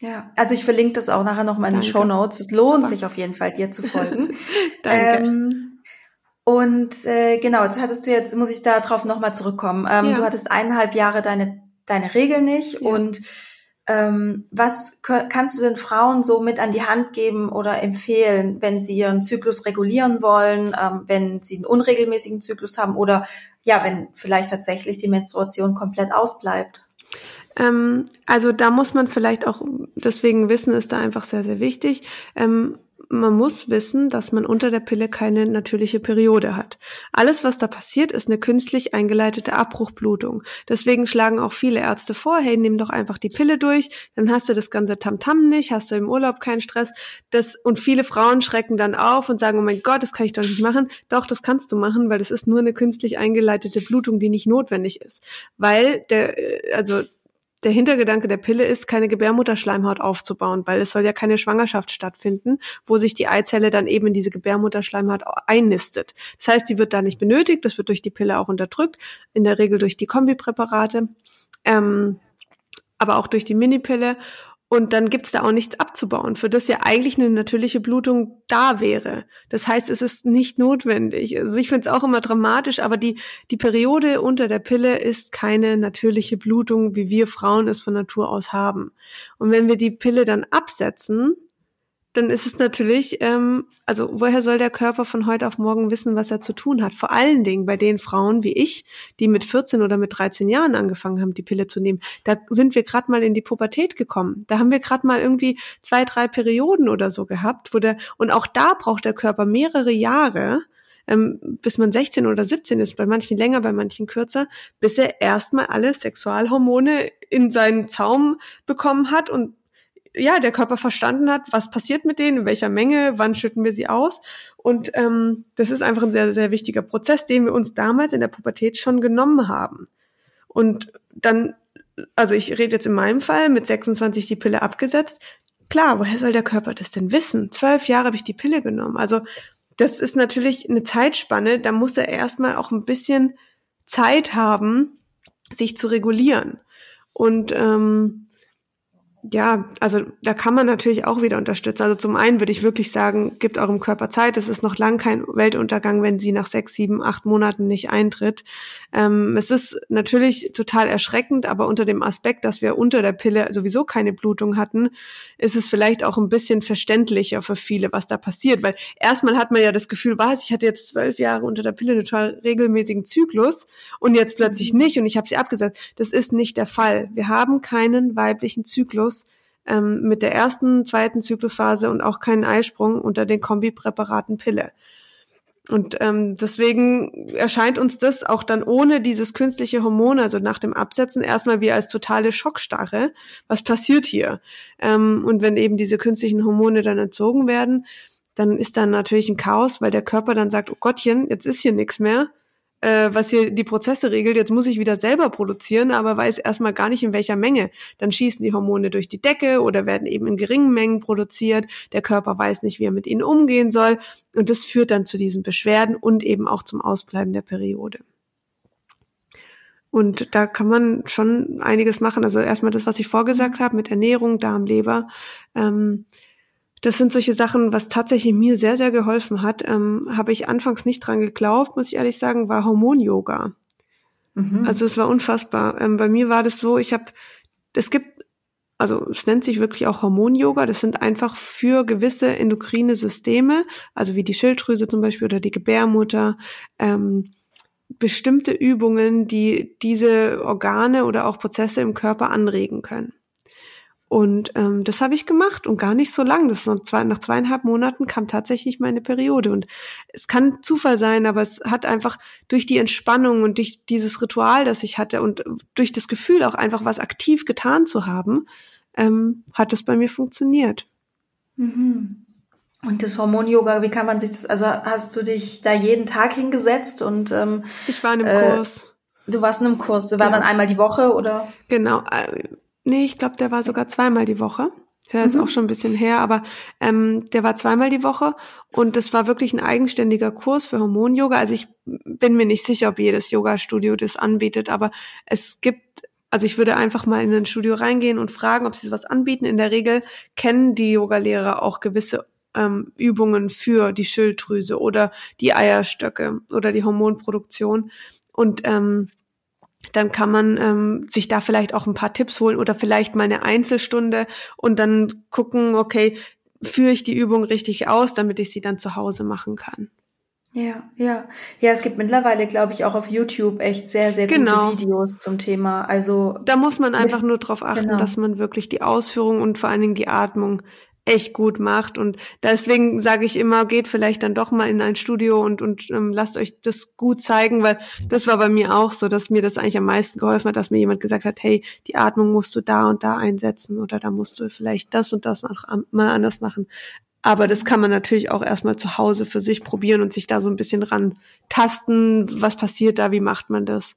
A: Ja, also ich verlinke das auch nachher nochmal in den Show Notes. Es lohnt Super. sich auf jeden Fall, dir zu folgen.
B: Danke. Ähm,
A: und äh, genau, jetzt hattest du jetzt, muss ich da drauf nochmal zurückkommen. Ähm, ja. Du hattest eineinhalb Jahre deine, deine Regel nicht. Ja. Und ähm, was kannst du den Frauen so mit an die Hand geben oder empfehlen, wenn sie ihren Zyklus regulieren wollen, ähm, wenn sie einen unregelmäßigen Zyklus haben oder ja, wenn vielleicht tatsächlich die Menstruation komplett ausbleibt?
B: Ähm, also da muss man vielleicht auch, deswegen Wissen ist da einfach sehr, sehr wichtig. Ähm, man muss wissen, dass man unter der Pille keine natürliche Periode hat. Alles, was da passiert, ist eine künstlich eingeleitete Abbruchblutung. Deswegen schlagen auch viele Ärzte vor, hey, nimm doch einfach die Pille durch, dann hast du das ganze Tamtam -Tam nicht, hast du im Urlaub keinen Stress. Das, und viele Frauen schrecken dann auf und sagen, oh mein Gott, das kann ich doch nicht machen. Doch, das kannst du machen, weil das ist nur eine künstlich eingeleitete Blutung, die nicht notwendig ist. Weil der, äh, also der Hintergedanke der Pille ist, keine Gebärmutterschleimhaut aufzubauen, weil es soll ja keine Schwangerschaft stattfinden, wo sich die Eizelle dann eben in diese Gebärmutterschleimhaut einnistet. Das heißt, die wird da nicht benötigt, das wird durch die Pille auch unterdrückt, in der Regel durch die Kombipräparate, ähm, aber auch durch die Minipille. Und dann gibt's da auch nichts abzubauen, für das ja eigentlich eine natürliche Blutung da wäre. Das heißt, es ist nicht notwendig. Also ich finde es auch immer dramatisch, aber die, die Periode unter der Pille ist keine natürliche Blutung, wie wir Frauen es von Natur aus haben. Und wenn wir die Pille dann absetzen, dann ist es natürlich, ähm, also woher soll der Körper von heute auf morgen wissen, was er zu tun hat? Vor allen Dingen bei den Frauen wie ich, die mit 14 oder mit 13 Jahren angefangen haben, die Pille zu nehmen. Da sind wir gerade mal in die Pubertät gekommen. Da haben wir gerade mal irgendwie zwei, drei Perioden oder so gehabt, wo der, und auch da braucht der Körper mehrere Jahre, ähm, bis man 16 oder 17 ist, bei manchen länger, bei manchen kürzer, bis er erstmal alle Sexualhormone in seinen Zaum bekommen hat und ja, der Körper verstanden hat, was passiert mit denen, in welcher Menge, wann schütten wir sie aus. Und ähm, das ist einfach ein sehr, sehr wichtiger Prozess, den wir uns damals in der Pubertät schon genommen haben. Und dann, also ich rede jetzt in meinem Fall, mit 26 die Pille abgesetzt. Klar, woher soll der Körper das denn wissen? Zwölf Jahre habe ich die Pille genommen. Also das ist natürlich eine Zeitspanne, da muss er erstmal auch ein bisschen Zeit haben, sich zu regulieren. Und ähm, ja, also da kann man natürlich auch wieder unterstützen. Also zum einen würde ich wirklich sagen, gibt eurem Körper Zeit. Es ist noch lang kein Weltuntergang, wenn sie nach sechs, sieben, acht Monaten nicht eintritt. Ähm, es ist natürlich total erschreckend, aber unter dem Aspekt, dass wir unter der Pille sowieso keine Blutung hatten, ist es vielleicht auch ein bisschen verständlicher für viele, was da passiert. Weil erstmal hat man ja das Gefühl, was, ich hatte jetzt zwölf Jahre unter der Pille einen total regelmäßigen Zyklus und jetzt plötzlich nicht und ich habe sie abgesetzt. Das ist nicht der Fall. Wir haben keinen weiblichen Zyklus ähm, mit der ersten, zweiten Zyklusphase und auch keinen Eisprung unter den Kombipräparaten Pille. Und ähm, deswegen erscheint uns das auch dann ohne dieses künstliche Hormon, also nach dem Absetzen, erstmal wie als totale Schockstarre. Was passiert hier? Ähm, und wenn eben diese künstlichen Hormone dann entzogen werden, dann ist dann natürlich ein Chaos, weil der Körper dann sagt, oh Gottchen, jetzt ist hier nichts mehr äh, was hier die Prozesse regelt, jetzt muss ich wieder selber produzieren, aber weiß erstmal gar nicht in welcher Menge. Dann schießen die Hormone durch die Decke oder werden eben in geringen Mengen produziert. Der Körper weiß nicht, wie er mit ihnen umgehen soll. Und das führt dann zu diesen Beschwerden und eben auch zum Ausbleiben der Periode. Und da kann man schon einiges machen. Also erstmal das, was ich vorgesagt habe mit Ernährung, Darm, Leber. Ähm, das sind solche Sachen, was tatsächlich mir sehr, sehr geholfen hat. Ähm, Habe ich anfangs nicht dran geglaubt, muss ich ehrlich sagen, war Hormon-Yoga. Mhm. Also es war unfassbar. Ähm, bei mir war das so, ich habe, es gibt, also es nennt sich wirklich auch Hormon-Yoga. Das sind einfach für gewisse endokrine Systeme, also wie die Schilddrüse zum Beispiel oder die Gebärmutter, ähm, bestimmte Übungen, die diese Organe oder auch Prozesse im Körper anregen können. Und ähm, das habe ich gemacht und gar nicht so lang. Das ist zwei, nach zweieinhalb Monaten kam tatsächlich meine Periode. Und es kann Zufall sein, aber es hat einfach durch die Entspannung und durch dieses Ritual, das ich hatte und durch das Gefühl auch einfach was aktiv getan zu haben, ähm, hat es bei mir funktioniert.
A: Mhm. Und das Hormon-Yoga, wie kann man sich das, also hast du dich da jeden Tag hingesetzt und ähm,
B: ich war in einem äh, Kurs.
A: Du warst in einem Kurs, du war ja. dann einmal die Woche oder?
B: Genau, Nee, ich glaube, der war sogar zweimal die Woche. Ist ja jetzt mhm. auch schon ein bisschen her, aber ähm, der war zweimal die Woche und das war wirklich ein eigenständiger Kurs für Hormon-Yoga. Also ich bin mir nicht sicher, ob jedes Yoga-Studio das anbietet, aber es gibt, also ich würde einfach mal in ein Studio reingehen und fragen, ob sie sowas anbieten. In der Regel kennen die Yogalehrer auch gewisse ähm, Übungen für die Schilddrüse oder die Eierstöcke oder die Hormonproduktion und ähm, dann kann man ähm, sich da vielleicht auch ein paar Tipps holen oder vielleicht mal eine Einzelstunde und dann gucken, okay, führe ich die Übung richtig aus, damit ich sie dann zu Hause machen kann.
A: Ja, ja. Ja, es gibt mittlerweile, glaube ich, auch auf YouTube echt sehr, sehr gute genau. Videos zum Thema. Also
B: da muss man einfach nur darauf achten, genau. dass man wirklich die Ausführung und vor allen Dingen die Atmung echt gut macht. Und deswegen sage ich immer, geht vielleicht dann doch mal in ein Studio und, und ähm, lasst euch das gut zeigen, weil das war bei mir auch so, dass mir das eigentlich am meisten geholfen hat, dass mir jemand gesagt hat, hey, die Atmung musst du da und da einsetzen oder da musst du vielleicht das und das auch mal anders machen. Aber das kann man natürlich auch erstmal zu Hause für sich probieren und sich da so ein bisschen ran tasten. Was passiert da? Wie macht man das?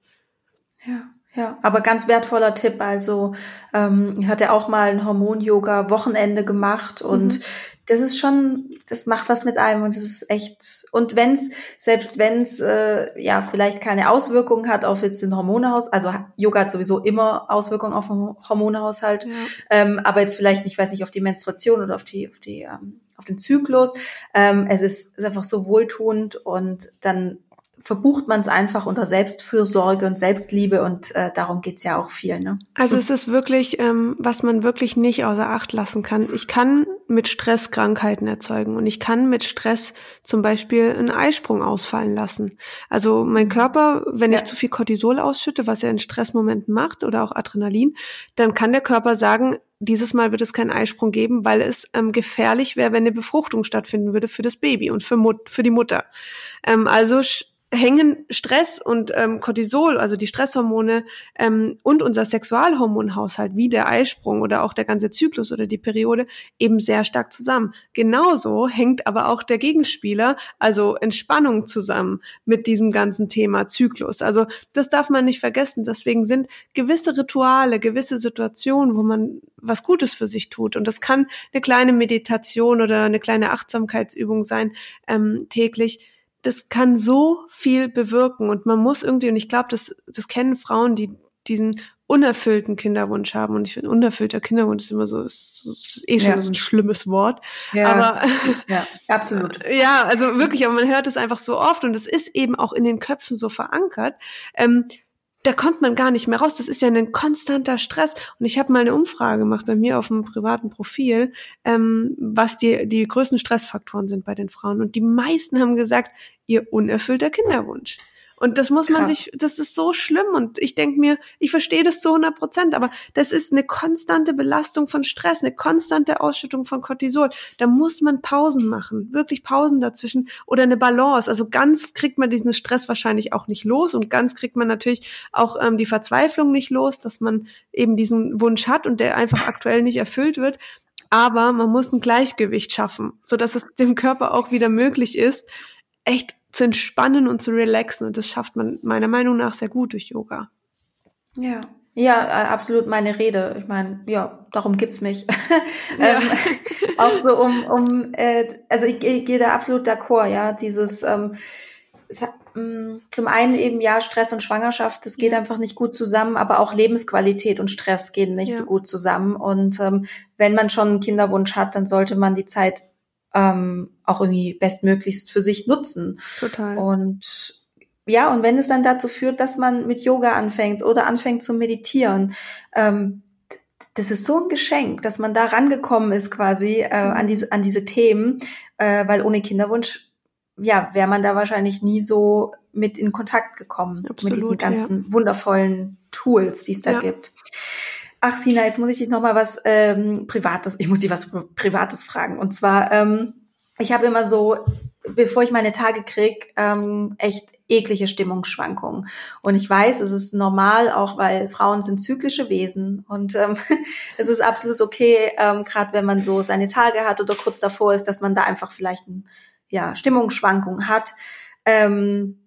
A: Ja. Ja, aber ganz wertvoller Tipp. Also ähm, ich hatte auch mal ein Hormon-Yoga-Wochenende gemacht und mhm. das ist schon, das macht was mit einem und das ist echt. Und wenn's, selbst wenn's äh, ja vielleicht keine Auswirkungen hat auf jetzt den Hormonehaushalt, also Yoga hat sowieso immer Auswirkungen auf den Hormonehaushalt, ja. ähm, aber jetzt vielleicht nicht, weiß nicht, auf die Menstruation oder auf die, auf die, ähm, auf den Zyklus. Ähm, es ist, ist einfach so wohltuend und dann verbucht man es einfach unter Selbstfürsorge und Selbstliebe und äh, darum geht's ja auch viel. Ne?
B: Also es ist wirklich, ähm, was man wirklich nicht außer Acht lassen kann. Ich kann mit Stress Krankheiten erzeugen und ich kann mit Stress zum Beispiel einen Eisprung ausfallen lassen. Also mein Körper, wenn ja. ich zu viel Cortisol ausschütte, was er in Stressmomenten macht oder auch Adrenalin, dann kann der Körper sagen, dieses Mal wird es keinen Eisprung geben, weil es ähm, gefährlich wäre, wenn eine Befruchtung stattfinden würde für das Baby und für, Mut für die Mutter. Ähm, also hängen Stress und ähm, Cortisol, also die Stresshormone ähm, und unser Sexualhormonhaushalt, wie der Eisprung oder auch der ganze Zyklus oder die Periode, eben sehr stark zusammen. Genauso hängt aber auch der Gegenspieler, also Entspannung zusammen mit diesem ganzen Thema Zyklus. Also das darf man nicht vergessen. Deswegen sind gewisse Rituale, gewisse Situationen, wo man was Gutes für sich tut. Und das kann eine kleine Meditation oder eine kleine Achtsamkeitsübung sein ähm, täglich das kann so viel bewirken und man muss irgendwie, und ich glaube, das, das kennen Frauen, die diesen unerfüllten Kinderwunsch haben. Und ich finde, unerfüllter Kinderwunsch ist immer so, ist, ist eh schon ja. so ein schlimmes Wort. Ja, aber
A: ja, absolut.
B: ja, also wirklich, aber man hört es einfach so oft und es ist eben auch in den Köpfen so verankert. Ähm, da kommt man gar nicht mehr raus. Das ist ja ein konstanter Stress. Und ich habe mal eine Umfrage gemacht bei mir auf dem privaten Profil, ähm, was die, die größten Stressfaktoren sind bei den Frauen. Und die meisten haben gesagt, ihr unerfüllter Kinderwunsch. Und das muss man Krass. sich, das ist so schlimm. Und ich denke mir, ich verstehe das zu 100 Prozent, aber das ist eine konstante Belastung von Stress, eine konstante Ausschüttung von Cortisol. Da muss man Pausen machen, wirklich Pausen dazwischen oder eine Balance. Also ganz kriegt man diesen Stress wahrscheinlich auch nicht los und ganz kriegt man natürlich auch ähm, die Verzweiflung nicht los, dass man eben diesen Wunsch hat und der einfach aktuell nicht erfüllt wird aber man muss ein Gleichgewicht schaffen, so dass es dem Körper auch wieder möglich ist, echt zu entspannen und zu relaxen. Und das schafft man meiner Meinung nach sehr gut durch Yoga.
A: Ja. Ja, absolut meine Rede. Ich meine, ja, darum gibt's mich. Ja. ähm, auch so um, um äh, also ich, ich gehe da absolut d'accord, ja, dieses ähm, hat, mh, mm, zum einen eben ja Stress und Schwangerschaft, das geht einfach nicht gut zusammen, aber auch Lebensqualität und Stress gehen nicht ja. so gut zusammen. Und ähm, wenn man schon einen Kinderwunsch hat, dann sollte man die Zeit ähm, auch irgendwie bestmöglichst für sich nutzen.
B: Total.
A: Und ja, und wenn es dann dazu führt, dass man mit Yoga anfängt oder anfängt zu meditieren, ähm, das ist so ein Geschenk, dass man da rangekommen ist quasi äh, mhm. an diese an diese Themen, äh, weil ohne Kinderwunsch ja wäre man da wahrscheinlich nie so mit in Kontakt gekommen Absolut, mit diesen ganzen ja. wundervollen Tools, die es da ja. gibt. Ach, Sina, jetzt muss ich dich noch mal was ähm, Privates, ich muss dich was Privates fragen. Und zwar, ähm, ich habe immer so, bevor ich meine Tage krieg, ähm, echt eklige Stimmungsschwankungen. Und ich weiß, es ist normal, auch weil Frauen sind zyklische Wesen. Und ähm, es ist absolut okay, ähm, gerade wenn man so seine Tage hat oder kurz davor ist, dass man da einfach vielleicht ein, ja, Stimmungsschwankungen hat. Ähm,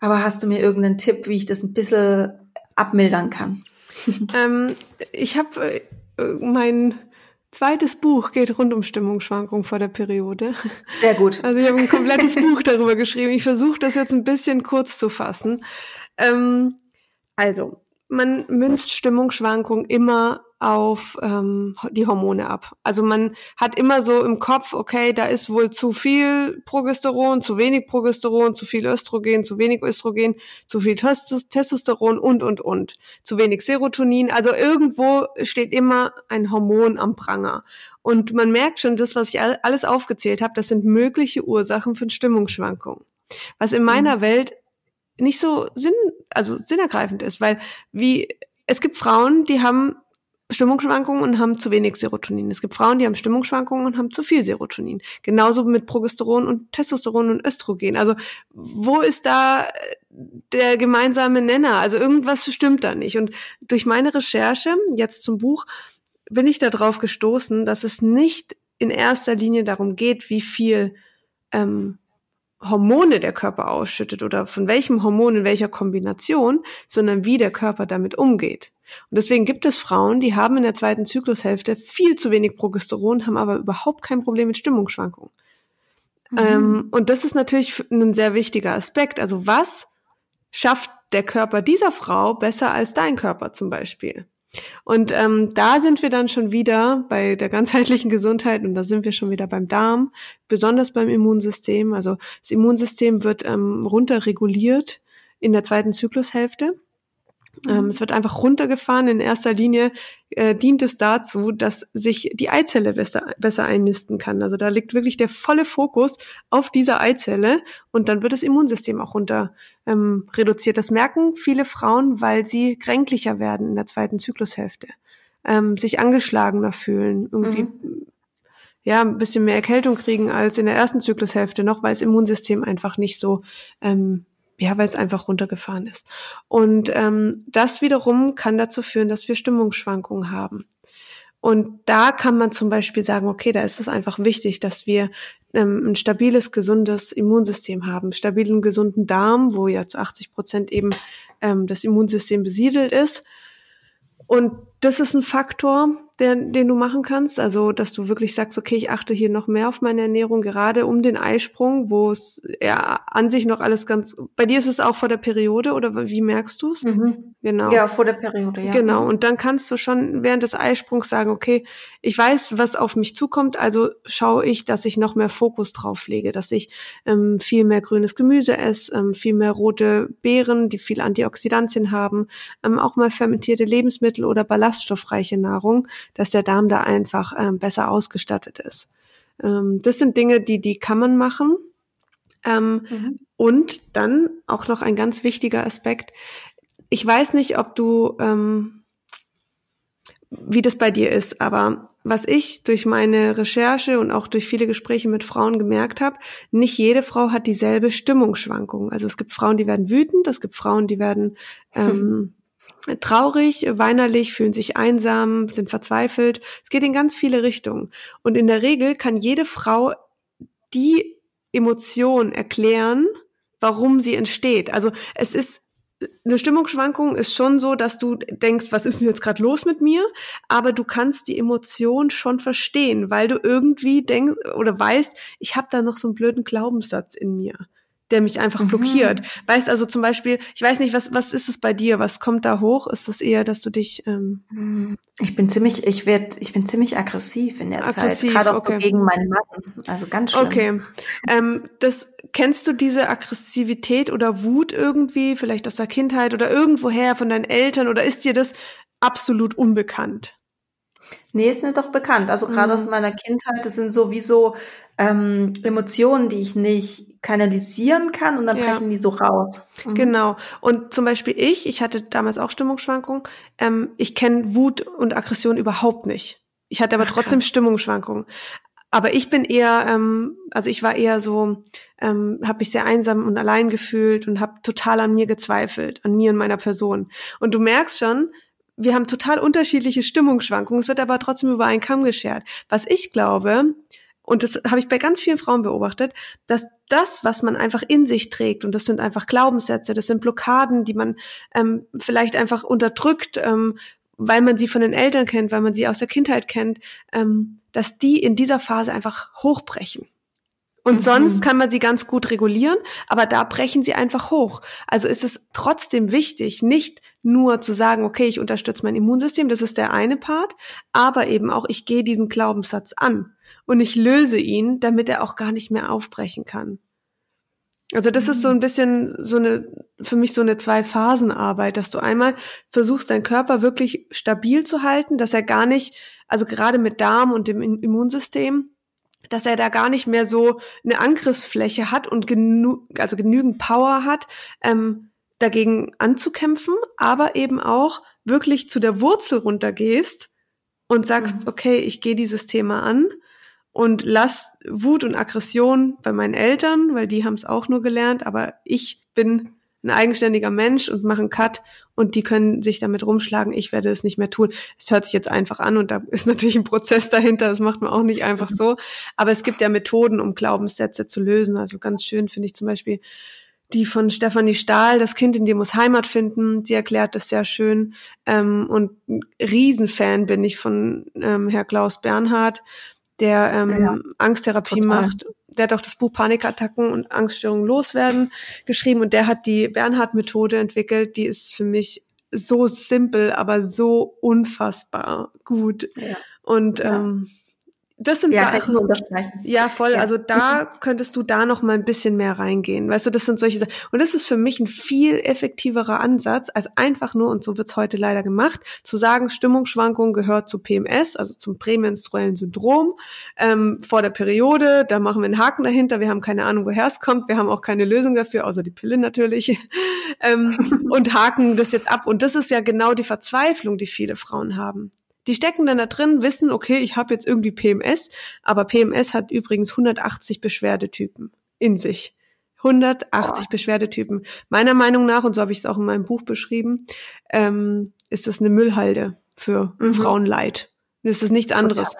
A: aber hast du mir irgendeinen Tipp, wie ich das ein bisschen abmildern kann?
B: ähm, ich habe äh, mein zweites Buch geht rund um Stimmungsschwankungen vor der Periode.
A: Sehr gut.
B: Also ich habe ein komplettes Buch darüber geschrieben. Ich versuche das jetzt ein bisschen kurz zu fassen. Ähm, also, man münzt Stimmungsschwankungen immer auf ähm, die Hormone ab. Also man hat immer so im Kopf, okay, da ist wohl zu viel Progesteron, zu wenig Progesteron, zu viel Östrogen, zu wenig Östrogen, zu viel Testosteron und, und, und. Zu wenig Serotonin. Also irgendwo steht immer ein Hormon am Pranger. Und man merkt schon, das, was ich alles aufgezählt habe, das sind mögliche Ursachen für Stimmungsschwankungen. Was in meiner mhm. Welt nicht so sinn, also sinnergreifend ist, weil wie, es gibt Frauen, die haben Stimmungsschwankungen und haben zu wenig Serotonin. Es gibt Frauen, die haben Stimmungsschwankungen und haben zu viel Serotonin. Genauso mit Progesteron und Testosteron und Östrogen. Also wo ist da äh, der gemeinsame Nenner? Also irgendwas stimmt da nicht. Und durch meine Recherche jetzt zum Buch bin ich darauf gestoßen, dass es nicht in erster Linie darum geht, wie viel ähm, Hormone der Körper ausschüttet oder von welchem Hormon in welcher Kombination, sondern wie der Körper damit umgeht. Und deswegen gibt es Frauen, die haben in der zweiten Zyklushälfte viel zu wenig Progesteron, haben aber überhaupt kein Problem mit Stimmungsschwankungen. Mhm. Ähm, und das ist natürlich ein sehr wichtiger Aspekt. Also was schafft der Körper dieser Frau besser als dein Körper zum Beispiel? Und ähm, da sind wir dann schon wieder bei der ganzheitlichen Gesundheit und da sind wir schon wieder beim Darm, besonders beim Immunsystem. Also das Immunsystem wird ähm, runterreguliert in der zweiten Zyklushälfte. Ähm, mhm. es wird einfach runtergefahren. In erster Linie äh, dient es dazu, dass sich die Eizelle besser, besser einnisten kann. Also da liegt wirklich der volle Fokus auf dieser Eizelle und dann wird das Immunsystem auch runter ähm, reduziert. Das merken viele Frauen, weil sie kränklicher werden in der zweiten Zyklushälfte, ähm, sich angeschlagener fühlen, irgendwie mhm. ja ein bisschen mehr Erkältung kriegen als in der ersten Zyklushälfte noch, weil das Immunsystem einfach nicht so ähm, ja, weil es einfach runtergefahren ist. Und ähm, das wiederum kann dazu führen, dass wir Stimmungsschwankungen haben. Und da kann man zum Beispiel sagen, okay, da ist es einfach wichtig, dass wir ähm, ein stabiles, gesundes Immunsystem haben, stabilen, gesunden Darm, wo ja zu 80 Prozent eben ähm, das Immunsystem besiedelt ist. Und das ist ein Faktor, der, den du machen kannst. Also, dass du wirklich sagst, okay, ich achte hier noch mehr auf meine Ernährung, gerade um den Eisprung, wo es ja an sich noch alles ganz. Bei dir ist es auch vor der Periode oder wie merkst du es?
A: Mhm. Genau. Ja, vor der Periode, ja.
B: Genau. Und dann kannst du schon während des Eisprungs sagen, okay, ich weiß, was auf mich zukommt, also schaue ich, dass ich noch mehr Fokus drauf lege, dass ich ähm, viel mehr grünes Gemüse esse, ähm, viel mehr rote Beeren, die viel Antioxidantien haben, ähm, auch mal fermentierte Lebensmittel oder ballaststoffreiche Nahrung, dass der Darm da einfach ähm, besser ausgestattet ist. Ähm, das sind Dinge, die, die kann man machen. Ähm, mhm. Und dann auch noch ein ganz wichtiger Aspekt. Ich weiß nicht, ob du, ähm, wie das bei dir ist, aber was ich durch meine Recherche und auch durch viele Gespräche mit Frauen gemerkt habe, nicht jede Frau hat dieselbe Stimmungsschwankung. Also es gibt Frauen, die werden wütend, es gibt Frauen, die werden ähm, traurig, weinerlich, fühlen sich einsam, sind verzweifelt. Es geht in ganz viele Richtungen. Und in der Regel kann jede Frau die Emotion erklären, warum sie entsteht. Also es ist eine Stimmungsschwankung ist schon so, dass du denkst, was ist denn jetzt gerade los mit mir? Aber du kannst die Emotion schon verstehen, weil du irgendwie denkst oder weißt, ich habe da noch so einen blöden Glaubenssatz in mir der mich einfach mhm. blockiert. Weißt also zum Beispiel, ich weiß nicht, was was ist es bei dir? Was kommt da hoch? Ist es eher, dass du dich? Ähm
A: mhm. ich bin ziemlich, ich werde, ich bin ziemlich aggressiv in der aggressiv, Zeit, gerade auch okay. so gegen meinen Mann. Also ganz schlimm.
B: Okay, ähm, das kennst du diese Aggressivität oder Wut irgendwie, vielleicht aus der Kindheit oder irgendwoher von deinen Eltern oder ist dir das absolut unbekannt?
A: Nee, ist mir doch bekannt. Also gerade mhm. aus meiner Kindheit, das sind sowieso ähm, Emotionen, die ich nicht kanalisieren kann und dann ja. brechen die so raus.
B: Mhm. Genau. Und zum Beispiel ich, ich hatte damals auch Stimmungsschwankungen, ähm, ich kenne Wut und Aggression überhaupt nicht. Ich hatte aber Ach, trotzdem Stimmungsschwankungen. Aber ich bin eher, ähm, also ich war eher so, ähm, habe mich sehr einsam und allein gefühlt und habe total an mir gezweifelt, an mir und meiner Person. Und du merkst schon, wir haben total unterschiedliche Stimmungsschwankungen, es wird aber trotzdem über einen Kamm geschert. Was ich glaube, und das habe ich bei ganz vielen Frauen beobachtet, dass das, was man einfach in sich trägt, und das sind einfach Glaubenssätze, das sind Blockaden, die man ähm, vielleicht einfach unterdrückt, ähm, weil man sie von den Eltern kennt, weil man sie aus der Kindheit kennt, ähm, dass die in dieser Phase einfach hochbrechen. Und mhm. sonst kann man sie ganz gut regulieren, aber da brechen sie einfach hoch. Also ist es trotzdem wichtig, nicht nur zu sagen, okay, ich unterstütze mein Immunsystem, das ist der eine Part, aber eben auch, ich gehe diesen Glaubenssatz an und ich löse ihn, damit er auch gar nicht mehr aufbrechen kann. Also das ist so mhm. ein bisschen so eine, für mich so eine Zwei-Phasen-Arbeit, dass du einmal versuchst, deinen Körper wirklich stabil zu halten, dass er gar nicht, also gerade mit Darm und dem Immunsystem, dass er da gar nicht mehr so eine Angriffsfläche hat und genug, also genügend Power hat, ähm, dagegen anzukämpfen, aber eben auch wirklich zu der Wurzel runtergehst und sagst, mhm. okay, ich gehe dieses Thema an und lass Wut und Aggression bei meinen Eltern, weil die haben es auch nur gelernt, aber ich bin ein eigenständiger Mensch und mache einen Cut und die können sich damit rumschlagen, ich werde es nicht mehr tun. Es hört sich jetzt einfach an und da ist natürlich ein Prozess dahinter, das macht man auch nicht einfach so. Aber es gibt ja Methoden, um Glaubenssätze zu lösen. Also ganz schön finde ich zum Beispiel die von Stefanie Stahl, das Kind in dir muss Heimat finden, die erklärt das sehr schön. Ähm, und ein Riesenfan bin ich von ähm, Herr Klaus Bernhard, der ähm, ja, Angsttherapie total. macht. Der hat auch das Buch Panikattacken und Angststörungen loswerden geschrieben und der hat die Bernhard-Methode entwickelt. Die ist für mich so simpel, aber so unfassbar gut. Ja. Und ja. ähm, das sind
A: ja, kann ich nur unterstreichen.
B: Ja, voll. Ja. Also da könntest du da noch mal ein bisschen mehr reingehen. Weißt du, das sind solche Sachen. Und das ist für mich ein viel effektiverer Ansatz, als einfach nur, und so wird's heute leider gemacht, zu sagen, Stimmungsschwankungen gehört zu PMS, also zum prämenstruellen Syndrom, ähm, vor der Periode. Da machen wir einen Haken dahinter. Wir haben keine Ahnung, woher es kommt. Wir haben auch keine Lösung dafür, außer die Pille natürlich. ähm, und haken das jetzt ab. Und das ist ja genau die Verzweiflung, die viele Frauen haben. Die stecken dann da drin, wissen, okay, ich habe jetzt irgendwie PMS, aber PMS hat übrigens 180 Beschwerdetypen in sich. 180 oh. Beschwerdetypen. Meiner Meinung nach, und so habe ich es auch in meinem Buch beschrieben, ähm, ist das eine Müllhalde für mhm. Frauenleid. Das ist nichts anderes.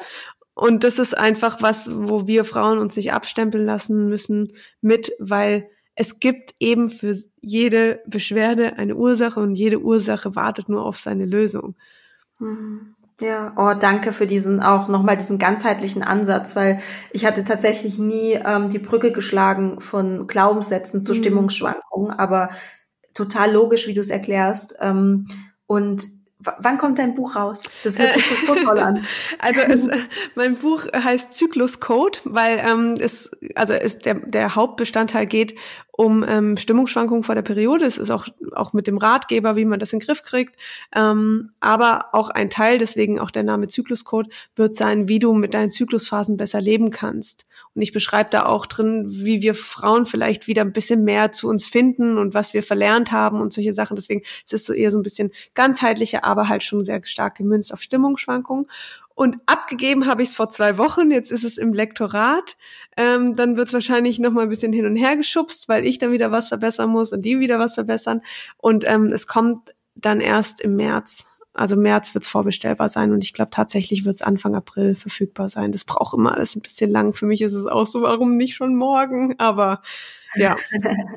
B: Und das ist einfach was, wo wir Frauen uns nicht abstempeln lassen müssen mit, weil es gibt eben für jede Beschwerde eine Ursache und jede Ursache wartet nur auf seine Lösung.
A: Mhm. Ja, oh, danke für diesen auch nochmal diesen ganzheitlichen Ansatz, weil ich hatte tatsächlich nie ähm, die Brücke geschlagen von Glaubenssätzen zu mhm. Stimmungsschwankungen, aber total logisch, wie du es erklärst. Ähm, und Wann kommt dein Buch raus? Das hört sich so, so toll an.
B: Also es, mein Buch heißt Zyklus Code, weil ähm, es also es, der, der Hauptbestandteil geht um ähm, Stimmungsschwankungen vor der Periode. Es ist auch auch mit dem Ratgeber, wie man das in den Griff kriegt. Ähm, aber auch ein Teil, deswegen auch der Name Zyklus Code, wird sein, wie du mit deinen Zyklusphasen besser leben kannst. Und ich beschreibe da auch drin, wie wir Frauen vielleicht wieder ein bisschen mehr zu uns finden und was wir verlernt haben und solche Sachen. Deswegen ist es so eher so ein bisschen ganzheitlicher, aber halt schon sehr stark gemünzt auf Stimmungsschwankungen. Und abgegeben habe ich es vor zwei Wochen, jetzt ist es im Lektorat. Ähm, dann wird es wahrscheinlich noch mal ein bisschen hin und her geschubst, weil ich dann wieder was verbessern muss und die wieder was verbessern. Und ähm, es kommt dann erst im März. Also März wird es vorbestellbar sein und ich glaube tatsächlich wird es Anfang April verfügbar sein. Das braucht immer alles ein bisschen lang. Für mich ist es auch so, warum nicht schon morgen? Aber ja.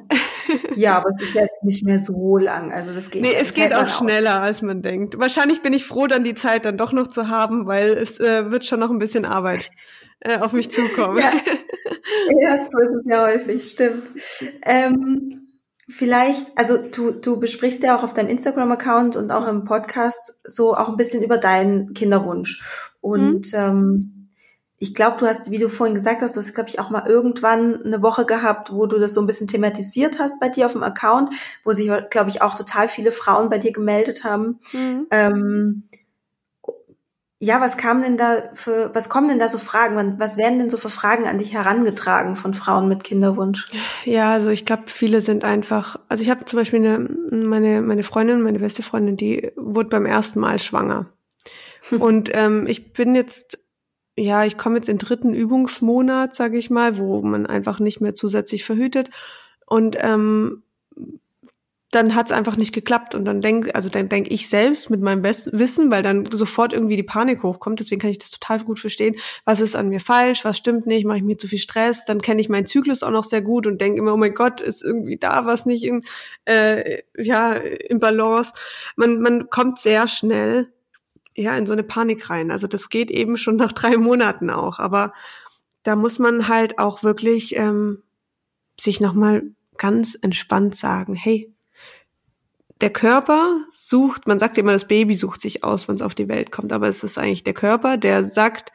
A: ja, aber es ist jetzt nicht mehr so lang. Also das geht.
B: Nee, es geht auch schneller, als man denkt. Wahrscheinlich bin ich froh, dann die Zeit dann doch noch zu haben, weil es äh, wird schon noch ein bisschen Arbeit äh, auf mich zukommen.
A: ja. ja, so ist es ja häufig, stimmt. Ähm, Vielleicht, also du, du besprichst ja auch auf deinem Instagram-Account und auch im Podcast so auch ein bisschen über deinen Kinderwunsch. Und mhm. ähm, ich glaube, du hast, wie du vorhin gesagt hast, du hast, glaube ich, auch mal irgendwann eine Woche gehabt, wo du das so ein bisschen thematisiert hast bei dir auf dem Account, wo sich, glaube ich, auch total viele Frauen bei dir gemeldet haben. Mhm. Ähm, ja, was kam denn da für, was kommen denn da so Fragen? Was werden denn so für Fragen an dich herangetragen von Frauen mit Kinderwunsch?
B: Ja, also ich glaube, viele sind einfach, also ich habe zum Beispiel eine, meine, meine Freundin, meine beste Freundin, die wurde beim ersten Mal schwanger. Und ähm, ich bin jetzt ja, ich komme jetzt in den dritten Übungsmonat, sage ich mal, wo man einfach nicht mehr zusätzlich verhütet. Und ähm, dann hat es einfach nicht geklappt. Und dann denk, also dann denke ich selbst mit meinem besten Wissen, weil dann sofort irgendwie die Panik hochkommt. Deswegen kann ich das total gut verstehen. Was ist an mir falsch? Was stimmt nicht? Mache ich mir zu viel Stress? Dann kenne ich meinen Zyklus auch noch sehr gut und denke immer, oh mein Gott, ist irgendwie da was nicht in, äh, ja, im Balance. Man, man kommt sehr schnell ja in so eine Panik rein. Also das geht eben schon nach drei Monaten auch. Aber da muss man halt auch wirklich ähm, sich nochmal ganz entspannt sagen, hey, der Körper sucht, man sagt immer, das Baby sucht sich aus, wenn es auf die Welt kommt, aber es ist eigentlich der Körper, der sagt,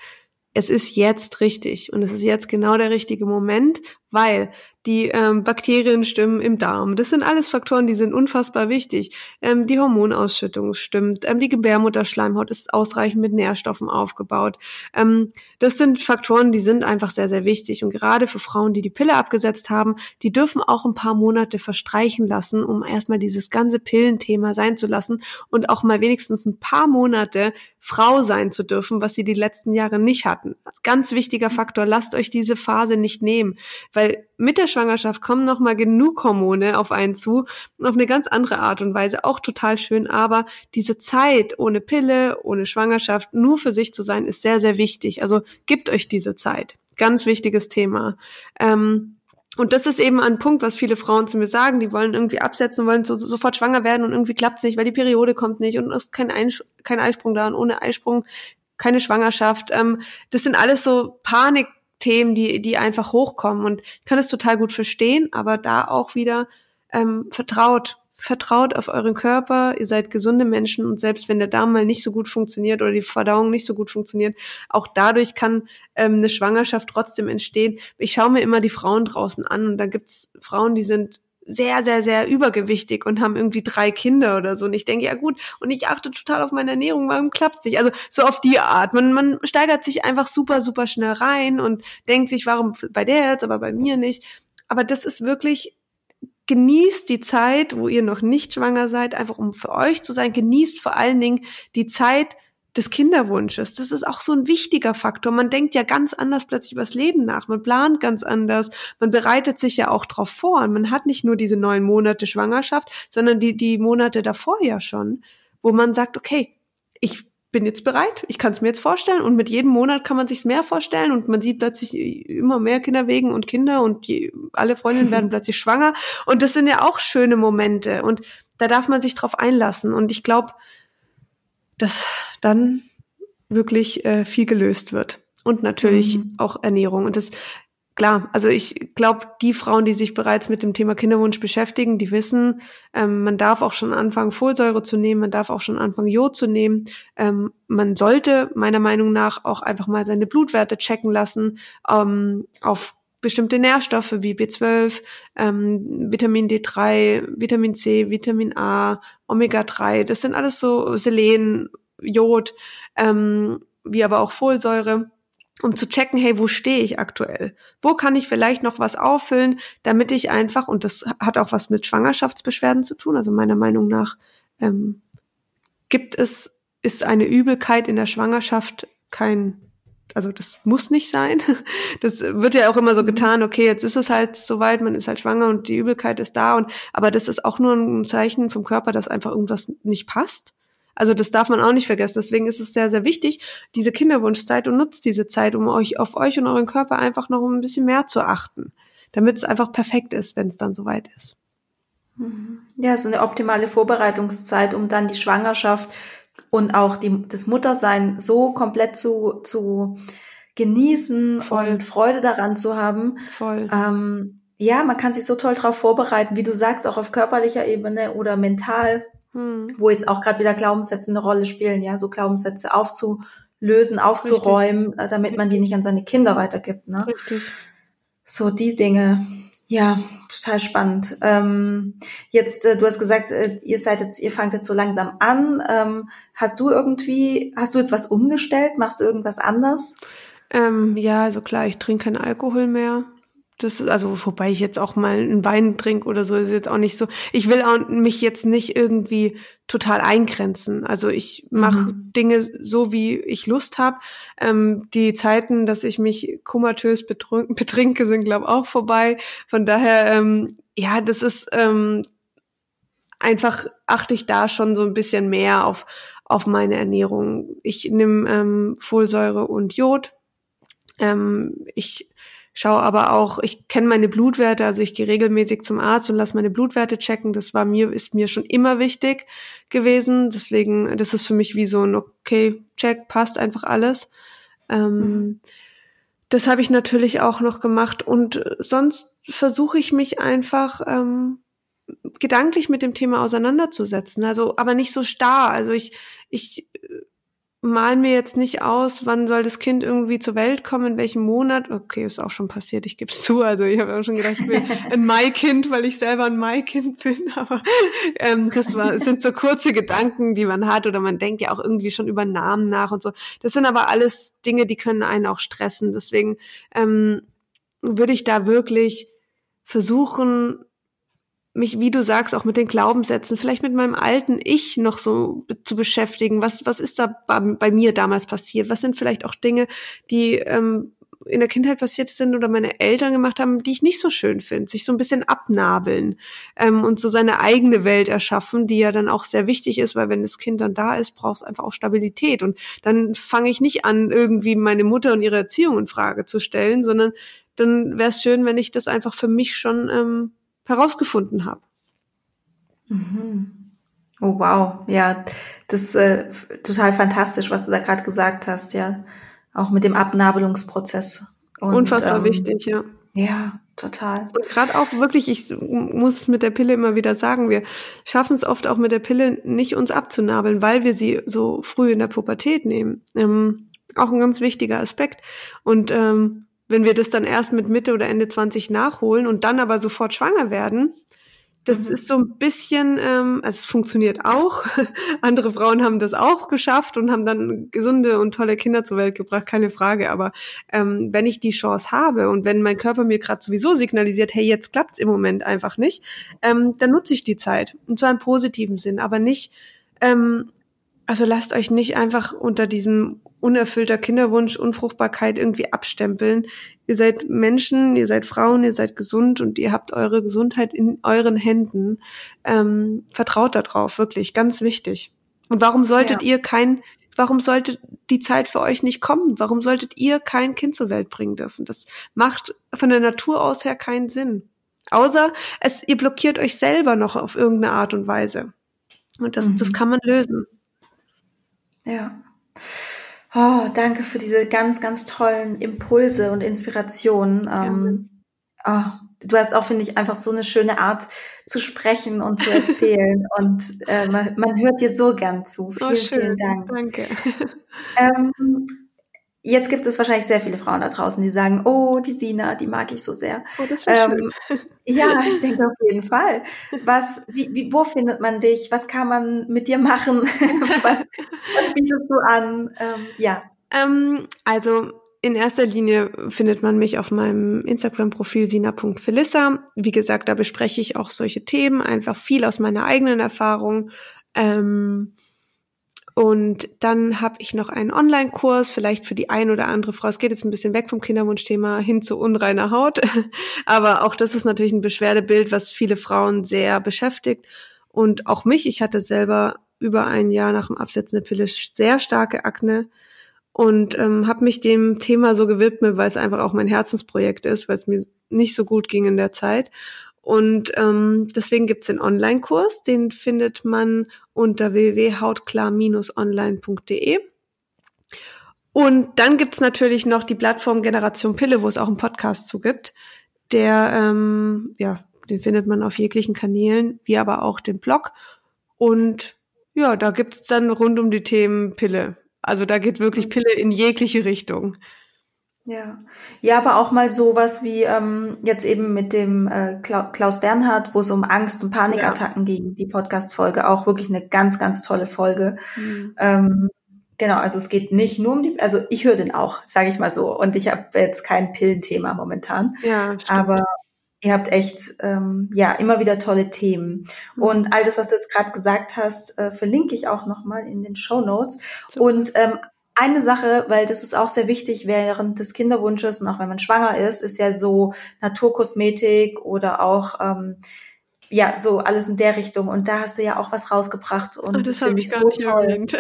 B: es ist jetzt richtig und es ist jetzt genau der richtige Moment, weil die ähm, Bakterien stimmen im Darm. Das sind alles Faktoren, die sind unfassbar wichtig. Ähm, die Hormonausschüttung stimmt, ähm, die Gebärmutterschleimhaut ist ausreichend mit Nährstoffen aufgebaut. Ähm, das sind Faktoren, die sind einfach sehr, sehr wichtig. Und gerade für Frauen, die die Pille abgesetzt haben, die dürfen auch ein paar Monate verstreichen lassen, um erstmal dieses ganze Pillenthema sein zu lassen und auch mal wenigstens ein paar Monate Frau sein zu dürfen, was sie die letzten Jahre nicht hatten. Ganz wichtiger Faktor, lasst euch diese Phase nicht nehmen weil mit der Schwangerschaft kommen noch mal genug Hormone auf einen zu, auf eine ganz andere Art und Weise, auch total schön, aber diese Zeit ohne Pille, ohne Schwangerschaft, nur für sich zu sein, ist sehr, sehr wichtig. Also gebt euch diese Zeit. Ganz wichtiges Thema. Ähm, und das ist eben ein Punkt, was viele Frauen zu mir sagen. Die wollen irgendwie absetzen, wollen so, sofort schwanger werden und irgendwie klappt es nicht, weil die Periode kommt nicht und es ist kein, Einsch kein Eisprung da und ohne Eisprung keine Schwangerschaft. Ähm, das sind alles so Panik Themen, die, die einfach hochkommen. Und ich kann es total gut verstehen, aber da auch wieder ähm, vertraut. Vertraut auf euren Körper, ihr seid gesunde Menschen und selbst wenn der Darm mal nicht so gut funktioniert oder die Verdauung nicht so gut funktioniert, auch dadurch kann ähm, eine Schwangerschaft trotzdem entstehen. Ich schaue mir immer die Frauen draußen an und da gibt's Frauen, die sind sehr, sehr, sehr übergewichtig und haben irgendwie drei Kinder oder so. Und ich denke, ja gut, und ich achte total auf meine Ernährung, warum klappt sich? Also so auf die Art. Man, man steigert sich einfach super, super schnell rein und denkt sich, warum bei der jetzt, aber bei mir nicht. Aber das ist wirklich genießt die Zeit, wo ihr noch nicht schwanger seid, einfach um für euch zu sein. Genießt vor allen Dingen die Zeit, des Kinderwunsches. Das ist auch so ein wichtiger Faktor. Man denkt ja ganz anders plötzlich übers Leben nach. Man plant ganz anders. Man bereitet sich ja auch drauf vor. Und man hat nicht nur diese neun Monate Schwangerschaft, sondern die, die Monate davor ja schon, wo man sagt, okay, ich bin jetzt bereit, ich kann es mir jetzt vorstellen und mit jedem Monat kann man sich mehr vorstellen und man sieht plötzlich immer mehr Kinderwegen und Kinder und die, alle Freundinnen werden plötzlich schwanger und das sind ja auch schöne Momente und da darf man sich drauf einlassen und ich glaube, dass dann wirklich äh, viel gelöst wird. Und natürlich mhm. auch Ernährung. Und das klar, also ich glaube, die Frauen, die sich bereits mit dem Thema Kinderwunsch beschäftigen, die wissen, ähm, man darf auch schon anfangen, Folsäure zu nehmen, man darf auch schon anfangen, Jod zu nehmen. Ähm, man sollte meiner Meinung nach auch einfach mal seine Blutwerte checken lassen ähm, auf bestimmte Nährstoffe wie B12, ähm, Vitamin D3, Vitamin C, Vitamin A, Omega-3. Das sind alles so Selen, Jod, ähm, wie aber auch Folsäure um zu checken, hey, wo stehe ich aktuell? Wo kann ich vielleicht noch was auffüllen, damit ich einfach, und das hat auch was mit Schwangerschaftsbeschwerden zu tun, also meiner Meinung nach ähm, gibt es, ist eine Übelkeit in der Schwangerschaft kein, also das muss nicht sein. Das wird ja auch immer so mhm. getan, okay, jetzt ist es halt soweit, man ist halt schwanger und die Übelkeit ist da und, aber das ist auch nur ein Zeichen vom Körper, dass einfach irgendwas nicht passt. Also das darf man auch nicht vergessen. Deswegen ist es sehr, sehr wichtig, diese Kinderwunschzeit und nutzt diese Zeit, um euch auf euch und euren Körper einfach noch ein bisschen mehr zu achten, damit es einfach perfekt ist, wenn es dann soweit ist.
A: Mhm. Ja, so eine optimale Vorbereitungszeit, um dann die Schwangerschaft und auch die, das Muttersein so komplett zu, zu genießen Voll. und Freude daran zu haben.
B: Voll.
A: Ähm, ja, man kann sich so toll darauf vorbereiten, wie du sagst, auch auf körperlicher Ebene oder mental hm. wo jetzt auch gerade wieder Glaubenssätze eine Rolle spielen, ja, so Glaubenssätze aufzulösen, aufzuräumen, Richtig. Äh, damit man die nicht an seine Kinder weitergibt. Ne? Richtig. So die Dinge. Ja, total spannend. Ähm, jetzt, äh, du hast gesagt, äh, ihr seid jetzt, ihr fangt jetzt so langsam an. Ähm, hast du irgendwie, hast du jetzt was umgestellt? Machst du irgendwas anders?
B: Ähm, ja, also klar, ich trinke keinen Alkohol mehr. Das ist, also, wobei ich jetzt auch mal einen Wein trinke oder so, ist jetzt auch nicht so. Ich will auch mich jetzt nicht irgendwie total eingrenzen. Also ich mache mhm. Dinge so, wie ich Lust habe. Ähm, die Zeiten, dass ich mich komatös betrinke, sind, glaube auch vorbei. Von daher, ähm, ja, das ist ähm, einfach, achte ich da schon so ein bisschen mehr auf, auf meine Ernährung. Ich nehme ähm, Folsäure und Jod. Ähm, ich schaue aber auch, ich kenne meine Blutwerte, also ich gehe regelmäßig zum Arzt und lasse meine Blutwerte checken. Das war mir, ist mir schon immer wichtig gewesen. Deswegen, das ist für mich wie so ein okay, check, passt einfach alles. Ähm, mhm. Das habe ich natürlich auch noch gemacht und sonst versuche ich mich einfach ähm, gedanklich mit dem Thema auseinanderzusetzen. Also, aber nicht so starr. Also ich, ich mal mir jetzt nicht aus, wann soll das Kind irgendwie zur Welt kommen, in welchem Monat. Okay, ist auch schon passiert, ich gebe es zu. Also ich habe auch schon gedacht, ich bin ein Maikind, weil ich selber ein Maikind bin. Aber ähm, das war, sind so kurze Gedanken, die man hat oder man denkt ja auch irgendwie schon über Namen nach und so. Das sind aber alles Dinge, die können einen auch stressen. Deswegen ähm, würde ich da wirklich versuchen, mich, wie du sagst, auch mit den Glaubenssätzen, vielleicht mit meinem alten Ich noch so zu beschäftigen. Was, was ist da bei, bei mir damals passiert? Was sind vielleicht auch Dinge, die ähm, in der Kindheit passiert sind oder meine Eltern gemacht haben, die ich nicht so schön finde, sich so ein bisschen abnabeln ähm, und so seine eigene Welt erschaffen, die ja dann auch sehr wichtig ist, weil wenn das Kind dann da ist, braucht es einfach auch Stabilität und dann fange ich nicht an, irgendwie meine Mutter und ihre Erziehung in Frage zu stellen, sondern dann wäre es schön, wenn ich das einfach für mich schon ähm, herausgefunden habe.
A: Mhm. Oh wow, ja, das ist äh, total fantastisch, was du da gerade gesagt hast, ja, auch mit dem Abnabelungsprozess.
B: Und, Unfassbar ähm, wichtig, ja.
A: Ja, total.
B: Und gerade auch wirklich, ich muss es mit der Pille immer wieder sagen, wir schaffen es oft auch mit der Pille nicht uns abzunabeln, weil wir sie so früh in der Pubertät nehmen. Ähm, auch ein ganz wichtiger Aspekt. Und ähm, wenn wir das dann erst mit Mitte oder Ende 20 nachholen und dann aber sofort schwanger werden, das mhm. ist so ein bisschen, ähm, also es funktioniert auch. Andere Frauen haben das auch geschafft und haben dann gesunde und tolle Kinder zur Welt gebracht, keine Frage. Aber ähm, wenn ich die Chance habe und wenn mein Körper mir gerade sowieso signalisiert, hey, jetzt klappt's im Moment einfach nicht, ähm, dann nutze ich die Zeit. Und zwar im positiven Sinn, aber nicht ähm, also lasst euch nicht einfach unter diesem unerfüllter Kinderwunsch, Unfruchtbarkeit irgendwie abstempeln. Ihr seid Menschen, ihr seid Frauen, ihr seid gesund und ihr habt eure Gesundheit in euren Händen. Ähm, vertraut darauf, wirklich, ganz wichtig. Und warum solltet ja. ihr kein, warum sollte die Zeit für euch nicht kommen? Warum solltet ihr kein Kind zur Welt bringen dürfen? Das macht von der Natur aus her keinen Sinn. Außer es, ihr blockiert euch selber noch auf irgendeine Art und Weise. Und das, mhm. das kann man lösen.
A: Ja. Oh, danke für diese ganz, ganz tollen Impulse und Inspirationen. Ähm, oh, du hast auch, finde ich, einfach so eine schöne Art zu sprechen und zu erzählen. und äh, man, man, hört dir so gern zu.
B: Vielen, oh, vielen Dank. Danke.
A: Ähm, Jetzt gibt es wahrscheinlich sehr viele Frauen da draußen, die sagen, oh, die Sina, die mag ich so sehr.
B: Oh, das ähm,
A: schön. Ja, ich denke auf jeden Fall. Was, wie, wie, wo findet man dich? Was kann man mit dir machen? was, was bietest du an? Ähm, ja.
B: Ähm, also in erster Linie findet man mich auf meinem Instagram-Profil sina.felissa. Wie gesagt, da bespreche ich auch solche Themen, einfach viel aus meiner eigenen Erfahrung. Ähm, und dann habe ich noch einen Online-Kurs, vielleicht für die ein oder andere Frau. Es geht jetzt ein bisschen weg vom Kinderwunschthema hin zu unreiner Haut. Aber auch das ist natürlich ein Beschwerdebild, was viele Frauen sehr beschäftigt. Und auch mich, ich hatte selber über ein Jahr nach dem Absetzen der Pille sehr starke Akne und ähm, habe mich dem Thema so gewidmet, weil es einfach auch mein Herzensprojekt ist, weil es mir nicht so gut ging in der Zeit. Und ähm, deswegen gibt's den Online-Kurs, den findet man unter www.hautklar-online.de. Und dann gibt's natürlich noch die Plattform Generation Pille, wo es auch einen Podcast zu gibt. Der, ähm, ja, den findet man auf jeglichen Kanälen, wie aber auch den Blog. Und ja, da gibt's dann rund um die Themen Pille. Also da geht wirklich Pille in jegliche Richtung.
A: Ja, ja, aber auch mal sowas wie ähm, jetzt eben mit dem äh, Klaus Bernhard, wo es um Angst und Panikattacken ja. ging, die Podcast-Folge, auch wirklich eine ganz, ganz tolle Folge. Mhm. Ähm, genau, also es geht nicht nur um die, also ich höre den auch, sage ich mal so, und ich habe jetzt kein Pillenthema momentan.
B: Ja,
A: stimmt. aber ihr habt echt ähm, ja immer wieder tolle Themen mhm. und all das, was du jetzt gerade gesagt hast, äh, verlinke ich auch nochmal in den Show Notes und ähm, eine Sache, weil das ist auch sehr wichtig während des Kinderwunsches und auch wenn man schwanger ist, ist ja so Naturkosmetik oder auch ähm, ja so alles in der Richtung. Und da hast du ja auch was rausgebracht und
B: oh, das, finde ich gar so toll.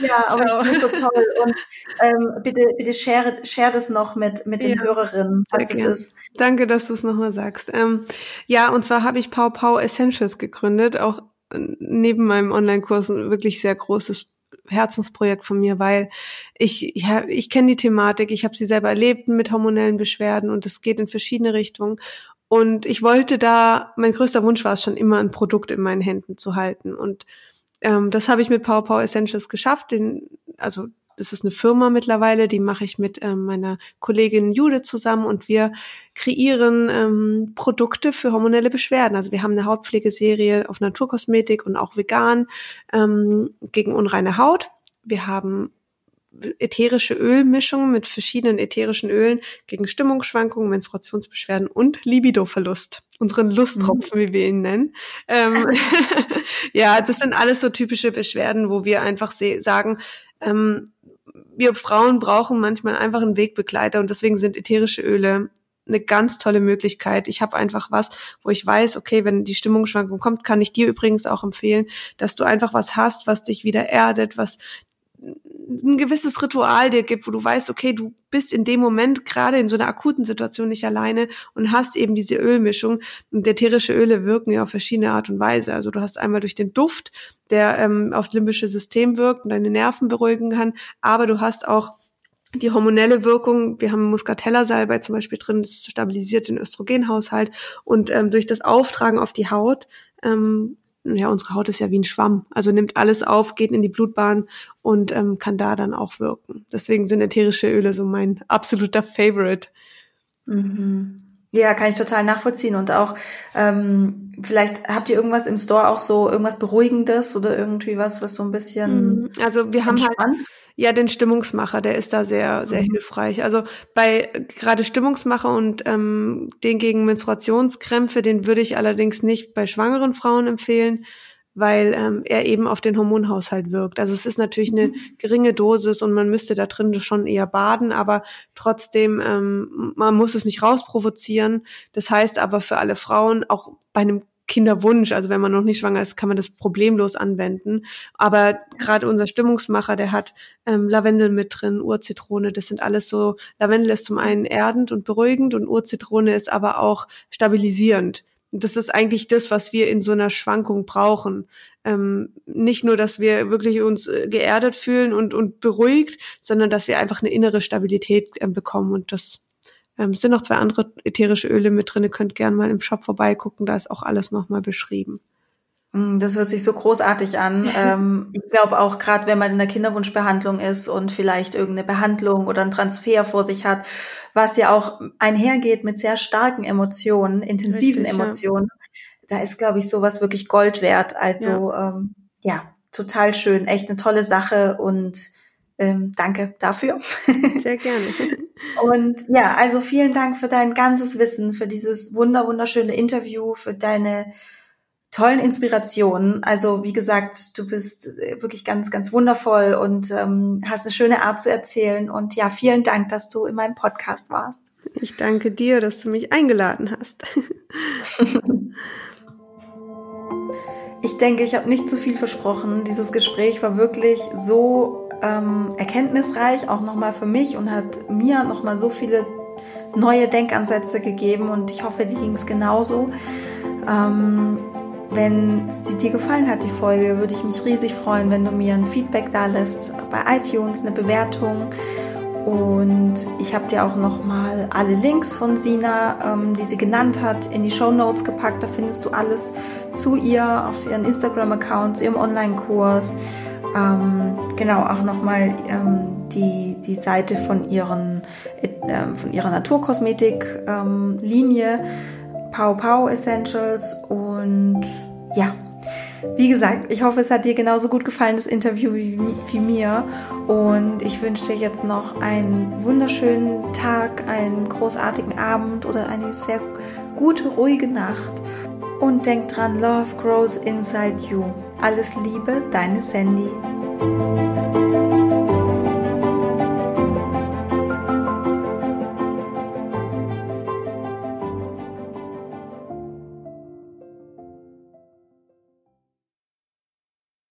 A: Ja, aber Ciao. ich finde so toll. Und ähm, bitte, bitte share, share das noch mit, mit den ja, Hörerinnen, was das ist.
B: Danke, dass du es nochmal sagst. Ähm, ja, und zwar habe ich Pau Pau Essentials gegründet, auch neben meinem Online-Kurs ein wirklich sehr großes Herzensprojekt von mir, weil ich, ja, ich kenne die Thematik, ich habe sie selber erlebt mit hormonellen Beschwerden und es geht in verschiedene Richtungen. Und ich wollte da, mein größter Wunsch war es schon immer, ein Produkt in meinen Händen zu halten. Und ähm, das habe ich mit Power Power Essentials geschafft. Den, also das ist eine Firma mittlerweile, die mache ich mit ähm, meiner Kollegin Jude zusammen und wir kreieren ähm, Produkte für hormonelle Beschwerden. Also wir haben eine Hautpflegeserie auf Naturkosmetik und auch vegan ähm, gegen unreine Haut. Wir haben ätherische Ölmischungen mit verschiedenen ätherischen Ölen gegen Stimmungsschwankungen, Menstruationsbeschwerden und Libidoverlust. Unseren Lusttropfen, mhm. wie wir ihn nennen. Ähm, ja, das sind alles so typische Beschwerden, wo wir einfach sagen, ähm, wir Frauen brauchen manchmal einfach einen Wegbegleiter und deswegen sind ätherische Öle eine ganz tolle Möglichkeit. Ich habe einfach was, wo ich weiß, okay, wenn die Stimmungsschwankung kommt, kann ich dir übrigens auch empfehlen, dass du einfach was hast, was dich wieder erdet, was ein gewisses Ritual dir gibt, wo du weißt, okay, du bist in dem Moment gerade in so einer akuten Situation nicht alleine und hast eben diese Ölmischung. Und ätherische Öle wirken ja auf verschiedene Art und Weise. Also du hast einmal durch den Duft, der ähm, aufs limbische System wirkt und deine Nerven beruhigen kann, aber du hast auch die hormonelle Wirkung, wir haben Muscatella-Salbei zum Beispiel drin, das stabilisiert den Östrogenhaushalt und ähm, durch das Auftragen auf die Haut ähm, ja, unsere Haut ist ja wie ein Schwamm, also nimmt alles auf, geht in die Blutbahn und ähm, kann da dann auch wirken. Deswegen sind ätherische Öle so mein absoluter Favorite.
A: Mhm. Ja, kann ich total nachvollziehen und auch ähm, vielleicht habt ihr irgendwas im Store auch so irgendwas Beruhigendes oder irgendwie was, was so ein bisschen
B: mhm. also wir haben halt ja, den Stimmungsmacher, der ist da sehr, sehr mhm. hilfreich. Also bei gerade Stimmungsmacher und ähm, den gegen Menstruationskrämpfe, den würde ich allerdings nicht bei schwangeren Frauen empfehlen, weil ähm, er eben auf den Hormonhaushalt wirkt. Also es ist natürlich eine mhm. geringe Dosis und man müsste da drin schon eher baden, aber trotzdem, ähm, man muss es nicht rausprovozieren. Das heißt aber für alle Frauen, auch bei einem Kinderwunsch. Also wenn man noch nicht schwanger ist, kann man das problemlos anwenden. Aber gerade unser Stimmungsmacher, der hat ähm, Lavendel mit drin, Urzitrone. Das sind alles so. Lavendel ist zum einen erdend und beruhigend und Urzitrone ist aber auch stabilisierend. Das ist eigentlich das, was wir in so einer Schwankung brauchen. ähm, nicht nur, dass wir wirklich uns äh, geerdet fühlen und, und beruhigt, sondern dass wir einfach eine innere Stabilität äh, bekommen. Und das ähm, sind noch zwei andere ätherische Öle mit drin. Ihr könnt gerne mal im Shop vorbeigucken, da ist auch alles nochmal beschrieben.
A: Mm, das hört sich so großartig an. ähm, ich glaube auch gerade, wenn man in der Kinderwunschbehandlung ist und vielleicht irgendeine Behandlung oder einen Transfer vor sich hat, was ja auch einhergeht mit sehr starken Emotionen, intensiven Richtig, Emotionen, ja. da ist, glaube ich, sowas wirklich Gold wert. Also ja. Ähm, ja, total schön, echt eine tolle Sache und ähm, danke dafür.
B: Sehr gerne.
A: Und ja, also vielen Dank für dein ganzes Wissen, für dieses wunder wunderschöne Interview, für deine tollen Inspirationen. Also wie gesagt, du bist äh, wirklich ganz, ganz wundervoll und ähm, hast eine schöne Art zu erzählen. Und ja, vielen Dank, dass du in meinem Podcast warst.
B: Ich danke dir, dass du mich eingeladen hast.
A: ich denke, ich habe nicht zu viel versprochen. Dieses Gespräch war wirklich so ähm, erkenntnisreich, auch nochmal für mich und hat mir nochmal so viele neue Denkansätze gegeben und ich hoffe, die ging es genauso. Ähm, wenn dir gefallen hat, die Folge, würde ich mich riesig freuen, wenn du mir ein Feedback da lässt bei iTunes, eine Bewertung. Und ich habe dir auch nochmal alle Links von Sina, ähm, die sie genannt hat, in die Show Notes gepackt. Da findest du alles zu ihr auf ihren Instagram-Account, zu ihrem Online-Kurs. Ähm, genau, auch nochmal ähm, die, die Seite von, ihren, äh, von ihrer Naturkosmetik-Linie. Ähm, Pau Pau Essentials und ja, wie gesagt, ich hoffe, es hat dir genauso gut gefallen, das Interview wie, mir. Und ich wünsche dir jetzt noch einen wunderschönen Tag, einen großartigen Abend oder eine sehr gute, ruhige Nacht. Und denk dran, Love grows inside you. Alles Liebe, deine Sandy.